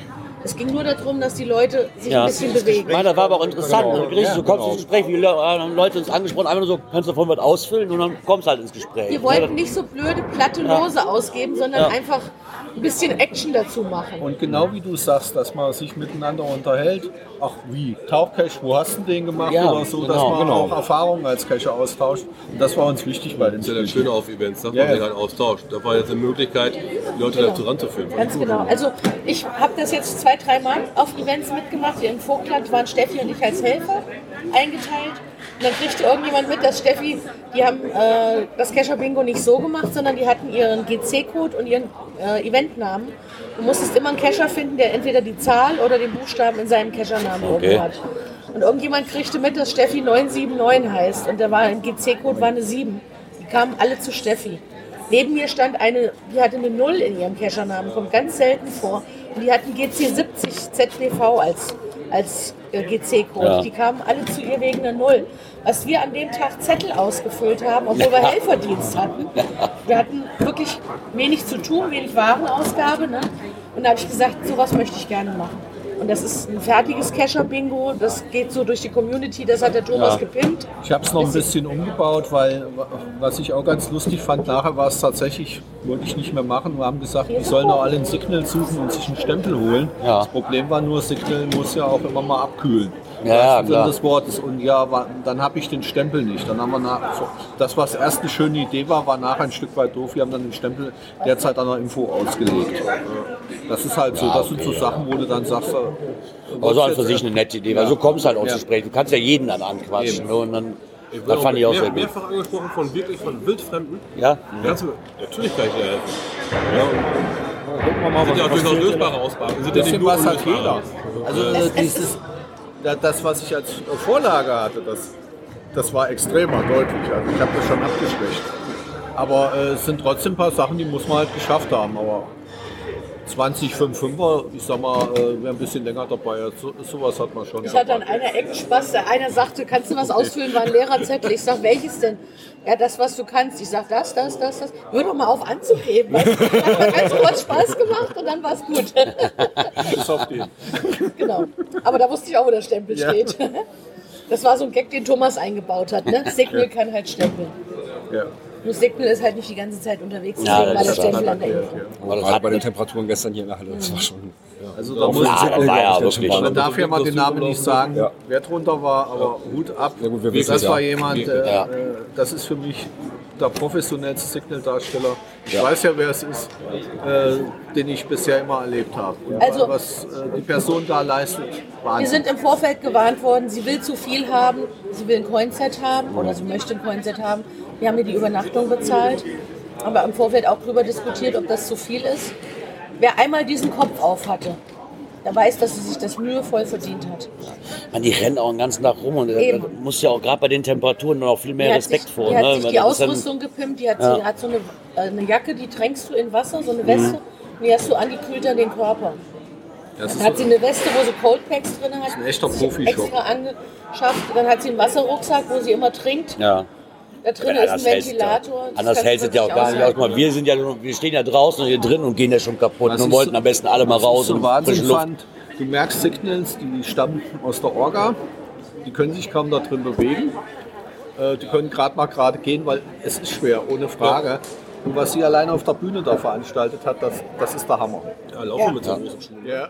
Es ging nur darum, dass die Leute sich Ja. ein bisschen bewegen. Nein, das war aber auch interessant. Genau. Richtig, du kommst Ja, ins Gespräch, wie Le- äh, haben Leute uns angesprochen, einfach nur so, kannst du davon was ausfüllen und dann kommst halt ins Gespräch. Wir wollten nicht so blöde, platte Lose ausgeben, sondern Ja. einfach ein bisschen Action dazu machen. Und genau wie du sagst, dass man sich miteinander unterhält, ach wie, Tauchcache, wo hast du den gemacht Ja, oder so, dass genau, man genau. auch Erfahrungen als Cacher austauscht. Und das war uns wichtig bei den Das ist ja das. Schöne auf Events, dass Ja, man sich halt austauscht. Da war jetzt eine Möglichkeit, die Leute dazu ranzuführen. Ganz genau. Also ich habe das jetzt zwei, dreimal auf Events mitgemacht. Hier im Vogtland waren Steffi und ich als Helfer eingeteilt. Und dann kriegte irgendjemand mit, dass Steffi, die haben äh, das Kescher Bingo nicht so gemacht, sondern die hatten ihren GC-Code und ihren äh, Eventnamen. Du musstest immer einen Cacher finden, der entweder die Zahl oder den Buchstaben in seinem Cachernamen Okay. hat. Und irgendjemand kriegte mit, dass Steffi 979 heißt. Und da war ein GC-Code war eine 7. Die kamen alle zu Steffi. Neben mir stand eine, die hatte eine 0 in ihrem Cachernamen, kommt ganz selten vor. Und die hatten GC70 ZDV als, als äh, GC-Code. Ja. Die kamen alle zu ihr wegen einer 0. Was wir an dem Tag Zettel ausgefüllt haben, obwohl wir Helferdienst hatten. Wir hatten wirklich wenig zu tun, wenig Warenausgabe. Ne? Und da habe ich gesagt, sowas möchte ich gerne machen. Und das ist ein fertiges Cacher-Bingo. Das geht so durch die Community. Das hat der Thomas Ja. gepimpt. Ich habe es noch ein bisschen umgebaut, weil was ich auch ganz lustig fand, nachher war es tatsächlich, wollte ich nicht mehr machen. Wir haben gesagt, die sollen auch alle ein Signal suchen und sich einen Stempel holen. Ja. Das Problem war nur, Signal muss ja auch immer mal abkühlen. Ja, ja, klar. des Wortes. Und ja, war, dann habe ich den Stempel nicht. Dann haben wir nach, das, was erst eine schöne Idee war, war nachher ein Stück weit doof. Wir haben dann den Stempel derzeit an der Info ausgelegt. Das ist halt so, das sind so Sachen, wo du dann sagst, äh, Also an für sich eine nette Idee, weil so kommst du halt auch Ja. zu sprechen. Du kannst ja jeden dann anquatschen. Ne? Und dann, Ich das fand ich auch mehr, sehr gut. mehrfach angesprochen von wirklich von Wildfremden. Ja? Kannst du, natürlich kann ich dir helfen. Ja, Gucken wir mal, sind ja auch durchaus lösbare Ausgaben. Sind ja nicht nur was hat jeder. Also äh, dieses, das, was ich als Vorlage hatte, das, das war extremer deutlich. Also ich habe das schon abgeschwächt. Aber äh, es sind trotzdem ein paar Sachen, die muss man halt geschafft haben. Aber 2055er, ich sag mal, äh, wer ein bisschen länger dabei ist, so, sowas hat man schon. Ich hatte an einer Ecke Spaß. Der einer sagte, kannst du was ausfüllen? War ein leerer Zettel. Ich sag, welches denn? Ja, das, was du kannst. Ich sag, das, das, das, das. Hör doch mal auf anzugeben. Weißt du? Hat mir ganz kurz Spaß gemacht und dann war es gut. Bis auf den. genau. Aber da wusste ich auch, wo der Stempel Ja. steht. Das war so ein Gag, den Thomas eingebaut hat. Ne? Signal kann halt stempeln. Ja. Nur Signal ist halt nicht die ganze Zeit unterwegs, Ja, deswegen war das Stempel an der Info. ja. Aber Gerade hat bei den Temperaturen gestern hier in der Halle, das war schon. Also da muss ja, war ja wirklich. Man darf ja mal den Namen nicht sagen, Ja. wer drunter war, aber Hut ab. Ja, gut, wir wissen das war ja. jemand, äh, Ja. äh, das ist für mich der professionellste Signal-Darsteller. Ich weiß ja, wer es ist, äh, den ich bisher immer erlebt habe. Und Also- was äh, die Person da leistet, Wir Wahnsinn. sind im Vorfeld gewarnt worden, sie will zu viel haben, sie will ein Coinset haben oder sie möchte ein Coinset haben. Wir haben ihr die Übernachtung bezahlt, aber im Vorfeld auch darüber diskutiert, ob das zu viel ist. Wer einmal diesen Kopf auf hatte, der weiß, dass sie sich das mühevoll verdient hat. man, die rennen auch den ganzen Tag rum und da- muss ja auch gerade bei den Temperaturen noch viel mehr Die hat Respekt sich, vor. Die hat ne? sich Weil die das ist dann- Ausrüstung gepimpt, die hat, Ja. sie, hat so eine, äh, eine Jacke, die tränkst du in Wasser, so eine Weste, und die hast du angekühlt an den Körper. Das Dann ist hat sie eine Weste, wo sie Cold Packs drin hat. ein echter sich Profi-Shop. extra angeschafft. Dann hat sie einen Wasserrucksack, wo sie immer trinkt. Ja. Da drin Ja, ist ein ja- Ventilator. Das Anders hält es ja auch gar nicht aus. mal, Wir sind ja, wir stehen ja draußen und hier drin und gehen ja schon kaputt Was und wollten so- am besten alle mal raus so und frische Luft. fand, du merkst Signals, die stammen aus der Orga, die können sich kaum da drin bewegen. Äh, Die können gerade mal gerade gehen, weil es ist schwer, ohne Frage. Und was sie alleine auf der Bühne da veranstaltet hat, das, das ist der Hammer. Ja, laufen mit so großen Schuhen. Ja.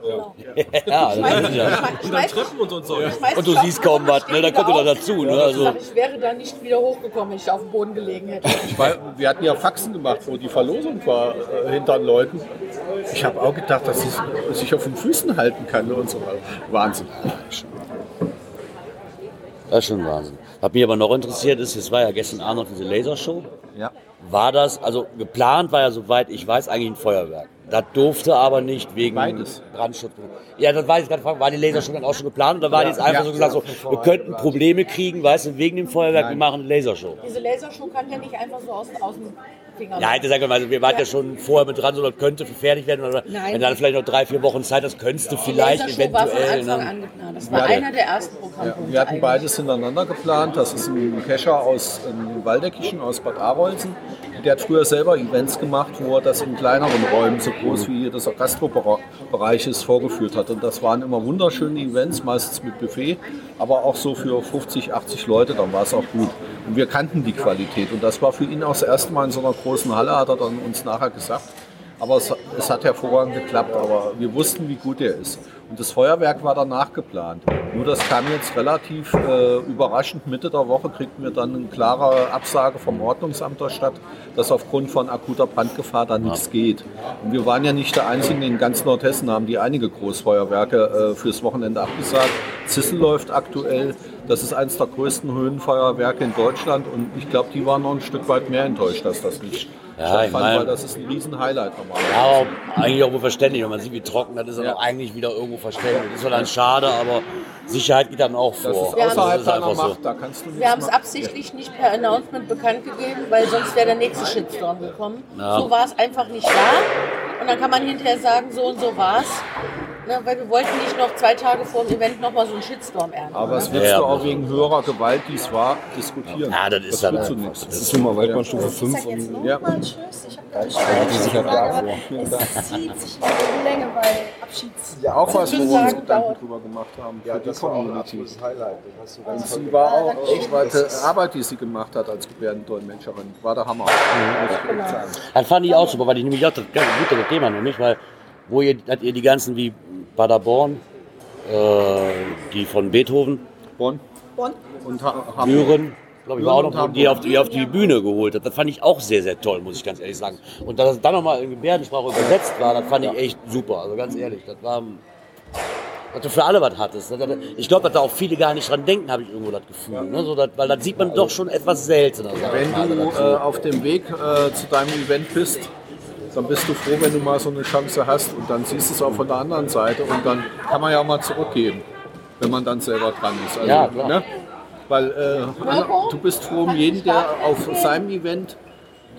Ja, das ist ja. Und dann Treppen und so Und du siehst kaum was, ne? Da kommt er auf. dazu, ne? Ich Also, ich wäre da nicht wieder hochgekommen, wenn ich auf dem Boden gelegen hätte. Weil wir hatten ja Faxen gemacht, wo die Verlosung war äh, hinter den Leuten. Ich habe auch gedacht, dass es sich auf den Füßen halten kann und so. Wahnsinn. das ist schon Wahnsinn. Was mich aber noch interessiert ist, es war ja gestern Abend noch diese Lasershow. Ja. War das, also geplant war ja soweit, ich weiß, eigentlich ein Feuerwerk. Das durfte aber nicht wegen Beides. Brandschutz. Ja, das weiß ich gerade, fragen, war die Lasershow dann auch schon geplant oder war die jetzt einfach ja, so gesagt, so, wir könnten Probleme kriegen, weißt du, wegen dem Feuerwerk, wir machen eine Lasershow. Diese Lasershow kann ja nicht einfach so aus, aus dem Finger Ja, hätte sagen können, also wir waren ja. schon vorher mit dran, so das könnte gefährlich werden. Oder Nein. wenn dann vielleicht noch drei, vier Wochen Zeit hast, könntest du Die vielleicht Lasershow war von eventuell. Anfang Ne? an geplant. Das war Ja, einer der ersten Programmpunkte. Wir hatten eigentlich. beides hintereinander geplant. Das ist ein Kescher aus ähm, Waldeckischen, aus Bad Arolsen. Der hat früher selber Events gemacht, wo er das in kleineren Räumen, so groß wie hier das Gastrobereich ist, vorgeführt hat. Und das waren immer wunderschöne Events, meistens mit Buffet, aber auch so für 50, 80 Leute, dann war es auch gut. Und wir kannten die Qualität. Und das war für ihn auch das erste Mal in so einer großen Halle, hat er dann uns nachher gesagt. Aber es, es hat hervorragend geklappt, aber wir wussten, wie gut er ist. Und das Feuerwerk war danach geplant. Nur das kam jetzt relativ äh, überraschend. Mitte der Woche kriegten wir dann eine klare Absage vom Ordnungsamt der Stadt, dass aufgrund von akuter Brandgefahr da nichts geht. Und wir waren ja nicht der Einzigen, in ganz Nordhessen haben die einige Großfeuerwerke äh, fürs Wochenende abgesagt. Zissel läuft aktuell. Das ist eines der größten Höhenfeuerwerke in Deutschland und ich glaube, die waren noch ein Stück weit mehr enttäuscht, dass das nicht Ja, ich mein- weil das ist ein riesen Highlight normalerweise. Ja, aber eigentlich auch wohl verständlich. Wenn man sieht, wie trocken das ist, dann Ja. auch eigentlich wieder irgendwo verständlich. Das ist dann schade, aber Sicherheit geht dann auch Das vor. ist Wir haben- außerhalb Das ist deiner einfach so. Macht, da kannst du Wir haben es absichtlich nicht per Announcement bekannt gegeben, weil sonst wäre der nächste Shitstorm gekommen. Ja. So war es einfach nicht da. Und dann kann man hinterher sagen, so und so war es. Ne, weil wir wollten nicht noch zwei Tage vor dem Event nochmal so einen Shitstorm ernten. Aber es ne? willst Ja, du auch wegen höherer Gewalt, die es war, diskutieren. Ja, das ist das dann nichts. Das ist nun mal Waldbahnstufe 5 Sag jetzt und Ja. nochmal Tschüss. Ich habe nicht Frage, davor. aber Es zieht sich in die Länge bei Abschieds. Ja, auch was, Ich wo wir uns Gedanken drüber gemacht haben. Ja, für die das war auch ein Community. absolutes Highlight. Das hast du ganz Sie war auch die zweite Arbeit, die sie gemacht hat als Gebärdendolmetscherin. War der Hammer. Das fand ich auch super, weil ich nämlich auch das ganz gute Thema nämlich, weil wo ihr, ihr die ganzen wie Paderborn, Äh, die von Beethoven, Bonn. Bonn. Und ha. Büren, glaube ich, war auch noch, die auf, die auf die Bühne geholt hat. Das fand ich auch sehr, sehr toll, muss ich ganz ehrlich sagen. Und dass es dann nochmal in Gebärdensprache übersetzt war, das fand ich echt super. Also ganz ehrlich, das war, dass du für alle was hattest. Ich glaube, dass da auch viele gar nicht dran denken, habe ich irgendwo das Gefühl. Ne? So, dass, weil das sieht man doch schon etwas seltener. Wenn du äh, auf dem Weg äh, zu deinem Event bist, dann bist du froh, wenn du mal so eine Chance hast und dann siehst du es auch von der anderen Seite und dann kann man ja auch mal zurückgeben, wenn man dann selber dran ist. Also, Ja, klar. Ne? Weil äh, du bist froh um jeden, der auf seinem Event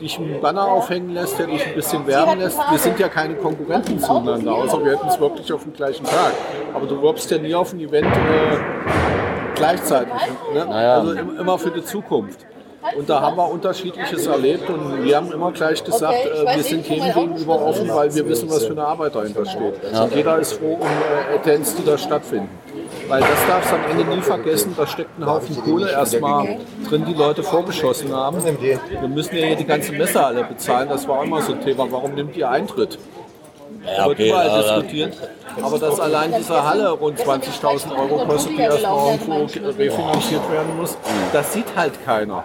dich einen Banner aufhängen lässt, der dich ein bisschen werben lässt. Wir sind ja keine Konkurrenten zueinander, außer wir hätten es wirklich auf dem gleichen Tag. Aber du wirbst ja nie auf ein Event äh, gleichzeitig. Ne? Naja. Also im- immer für die Zukunft. Und da haben wir unterschiedliches erlebt und wir haben immer gleich gesagt, Okay, äh, wir sind jedem gegenüber offen, weil wir wissen, was für eine Arbeit dahinter steht. Und jeder ist froh um äh, Events, die da stattfinden. Weil das darfst du am Ende nie vergessen, da steckt ein Haufen Kohle erstmal drin, die Leute vorgeschossen haben. Wir müssen ja hier die ganze Messe alle bezahlen, das war auch immer so ein Thema. Warum nimmt ihr Eintritt? ja, wird okay, überall aber- diskutiert. Aber dass allein diese Halle rund 20.000 Euro kostet, die erstmal irgendwo refinanziert werden muss, das sieht halt keiner.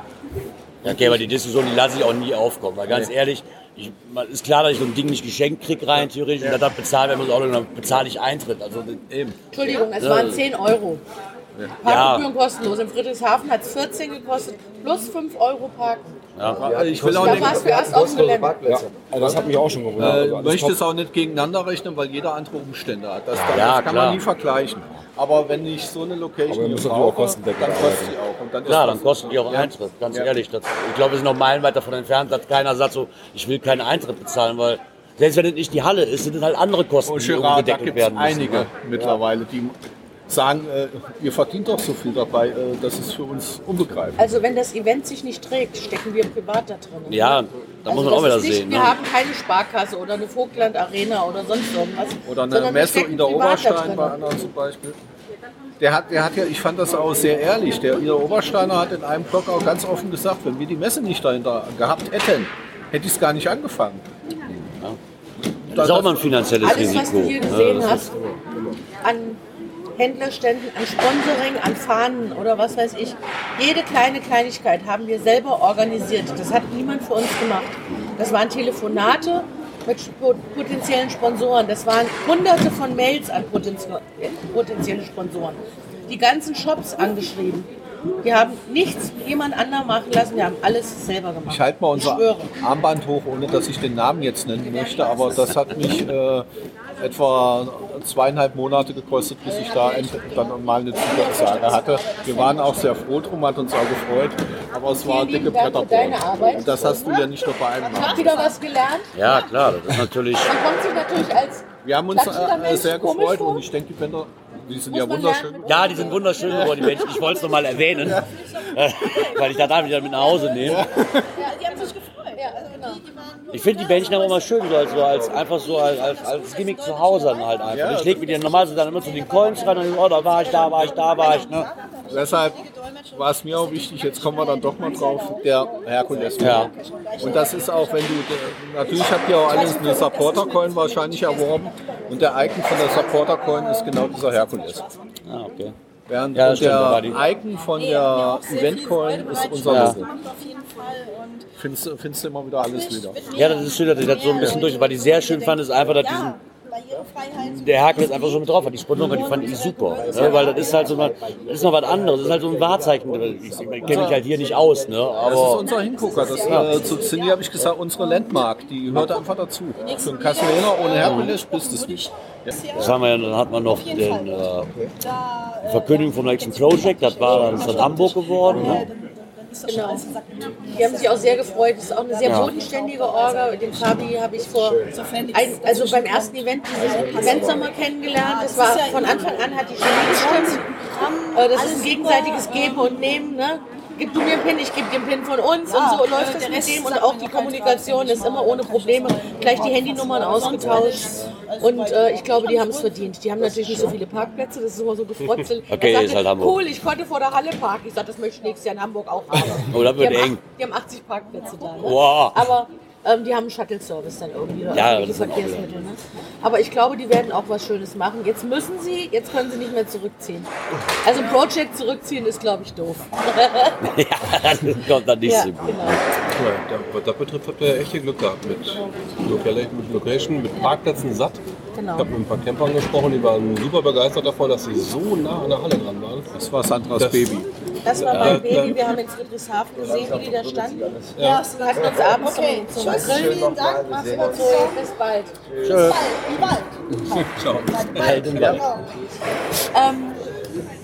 Ja, okay, aber die Diskussion, die lasse ich auch nie aufkommen. Weil ganz ehrlich, ich, ist klar, dass ich so ein Ding nicht geschenkt kriege rein theoretisch und das bezahlt werden muss, auch dann bezahle ich Eintritt. Also Eben. Entschuldigung, es waren 10 Euro. Parkgebühren kostenlos. Im Friedrichshafen hat es 14 gekostet, plus 5 Euro Parken. Ich will auch nicht, warst du erst auf dem Gelände. Parkplätze. Also das hat mich auch schon gewundert. äh, Also möchte top. es auch nicht gegeneinander rechnen, weil jeder andere Umstände hat. Das, das Ja, kann klar. man nie vergleichen. Aber wenn ich so eine Location Aber hier brauche, dann kostet arbeiten. sie auch. Und dann klar, ist dann kostet die auch Ja. Eintritt. Ganz Ja. ehrlich, das, ich glaube, wir sind noch meilenweit davon entfernt, dass keiner sagt so, ich will keinen Eintritt bezahlen, weil selbst wenn es nicht die Halle ist, sind es halt andere Kosten, Oh, die Gerard, gibt es werden müssen. einige ne? mittlerweile, die sagen, äh, ihr verdient doch so viel dabei, äh, das ist für uns unbegreiflich. Also wenn das Event sich nicht trägt, stecken wir privat da drin. Ja, da muss man auch das wieder sehen. Wir Ne? haben keine Sparkasse oder eine Vogtland Arena oder sonst irgendwas. Oder eine Messe in der Oberstein bei anderen zum Beispiel. Der hat, der hat ja, ich fand das auch sehr ehrlich, der Ida Obersteiner hat in einem Blog auch ganz offen gesagt, wenn wir die Messe nicht dahinter gehabt hätten, hätte ich es gar nicht angefangen. Das ist auch immer ein finanzielles Alles, Risiko. was du hier gesehen Das hast, an Händlerständen, an Sponsoring, an Fahnen oder was weiß ich, jede kleine Kleinigkeit haben wir selber organisiert. Das hat niemand für uns gemacht. Das waren Telefonate mit potenziellen Sponsoren. Das waren hunderte von Mails an potenzie- potenzielle Sponsoren. Die ganzen Shops angeschrieben. Wir haben nichts jemand anderem machen lassen, wir haben alles selber gemacht. Ich halte mal unser. Armband hoch, ohne dass ich den Namen jetzt nennen möchte, aber das hat mich äh, etwa zweieinhalb Monate gekostet, bis ich da dann mal eine Zusage hatte. Wir waren auch sehr froh drum, hat uns auch gefreut, aber es war dicke Bretterbrot. Und das hast du ja nicht nur bei einem Mal. wieder was gelernt. Ja, klar, das ist natürlich. Man kommt sich natürlich als Wir haben uns äh, sehr gefreut und ich denke, die Bänder, die sind Muss ja wunderschön. Ja, die sind wunderschön geworden, die Menschen. Ich wollte es noch mal erwähnen, weil ich da darf ich dann mit nach Hause nehmen. Ja, die haben sich gefreut. Ja, genau. Ich finde die Bändchen aber immer schön, so als, so als einfach so als, als, als Gimmick zu Hause dann halt einfach. Ich lege mir die normal so dann immer zu den Coins ran und denke, oh, da war ich, da war ich, da war ich. Ne? Deshalb war es mir auch wichtig, jetzt kommen wir dann doch mal drauf, der Herkules. Ja. Und das ist auch, wenn du, natürlich habt ihr auch alles eine Supporter-Coin wahrscheinlich erworben und der Icon von der Supporter-Coin ist genau dieser Herkules. Ah, okay. Während Ja, und stimmt, der die- Icon von der Event-Coin ist unser Ja. Logo. Auf jeden Fall. Und Findest, du- findest du immer wieder alles wieder. Ja, das ist schön, dass ich das so ein bisschen durch, weil ich sehr schön fand, ist einfach, dass diesen, Barrierefreiheit. der Herkules einfach so mit drauf hat. Die Sponsoren, die fand ich super. Ne? Weil das ist halt so mal, das ist noch was anderes. Das ist halt so ein Wahrzeichen. Ich, kenne mich halt hier nicht aus, ne? Das ist aber unser Hingucker. Das, äh, zu Cindy habe ich gesagt, unsere Landmark, die hört einfach dazu. Für einen Kasseler ohne Herkules bist du es nicht. das haben wir ja, dann hat man noch den, äh, die Verkündigung vom nächsten Project, das war dann von Hamburg geworden. Ne? Genau. Die haben sich auch sehr gefreut. Das ist auch eine sehr bodenständige Orga. Den Fabi habe ich vor, ein, also beim ersten Event dieses Eventsommer kennengelernt. Das war von Anfang an hat die Chemie gestimmt. Äh, Das ist ein gegenseitiges Geben und Nehmen. Ne? Gib du mir einen Pin, ich gebe dir einen Pin von uns und so läuft das mit dem und auch die Kommunikation ist immer ohne Probleme. Gleich die Handynummern ausgetauscht und äh, ich glaube, die haben es verdient. Die haben natürlich nicht so viele Parkplätze, das ist immer so gefrotzelt. Okay, Er sagte, ist halt Hamburg. Cool, ich konnte vor der Halle parken. Ich sagte, das möchte ich nächstes Jahr in Hamburg auch haben. Oh, das wird die eng. Die haben 80 Parkplätze da. Ne? Wow. Aber Ähm, die haben einen Shuttle-Service dann irgendwie. oder Ja, Verkehrsmittel. Ne? Aber ich glaube, die werden auch was Schönes machen. Jetzt müssen sie, jetzt können sie nicht mehr zurückziehen. Also ein Projekt zurückziehen ist, glaube ich, doof. ja, das kommt dann nicht ja, so gut. genau. Ja, da- was das betrifft, habt ihr echt Glück gehabt mit, mit Location, mit Parkplätzen satt. Genau. Ich habe mit ein paar Campern gesprochen, die waren super begeistert davon, dass sie so nah an der Halle dran waren. Das war Sandras Das- Baby. Das war mein Baby. Wir haben in Friedrichshafen gesehen, wie die da standen. Ja, Wir hatten uns abends Okay, zum, Grillen. vielen Dank, mach's So, gut. bis bald. Bis bald, im Wald. Ciao. Im Wald. Ähm,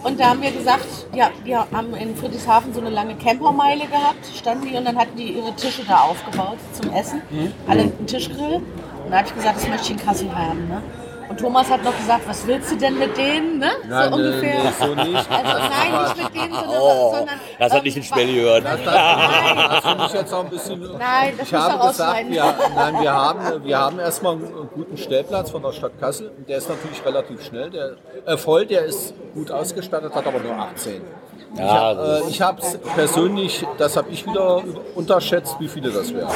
und da haben wir gesagt, ja, die haben in Friedrichshafen so eine lange Campermeile gehabt, standen die und dann hatten die ihre Tische da aufgebaut zum Essen. Alle einen Tischgrill. Und da habe ich gesagt, das möchte ich in Kassel haben. Ne? Und Thomas hat noch gesagt, was willst du denn mit denen? Ne? Nein, so nee, ungefähr. nee, so nicht. Also nein, nicht mit denen, sondern, Oh, sondern das hat ähm, nicht den Spelli gehört. Nein, Das finde ich jetzt auch ein bisschen. Nein, das ich habe gesagt, wir, nein, wir haben, wir haben erstmal einen guten Stellplatz von der Stadt Kassel. Der ist natürlich relativ schnell. Der, äh, voll, der ist gut ausgestattet, hat aber nur 18. Ja, Äh, ich habe es persönlich, das habe ich wieder unterschätzt, wie viele das wären.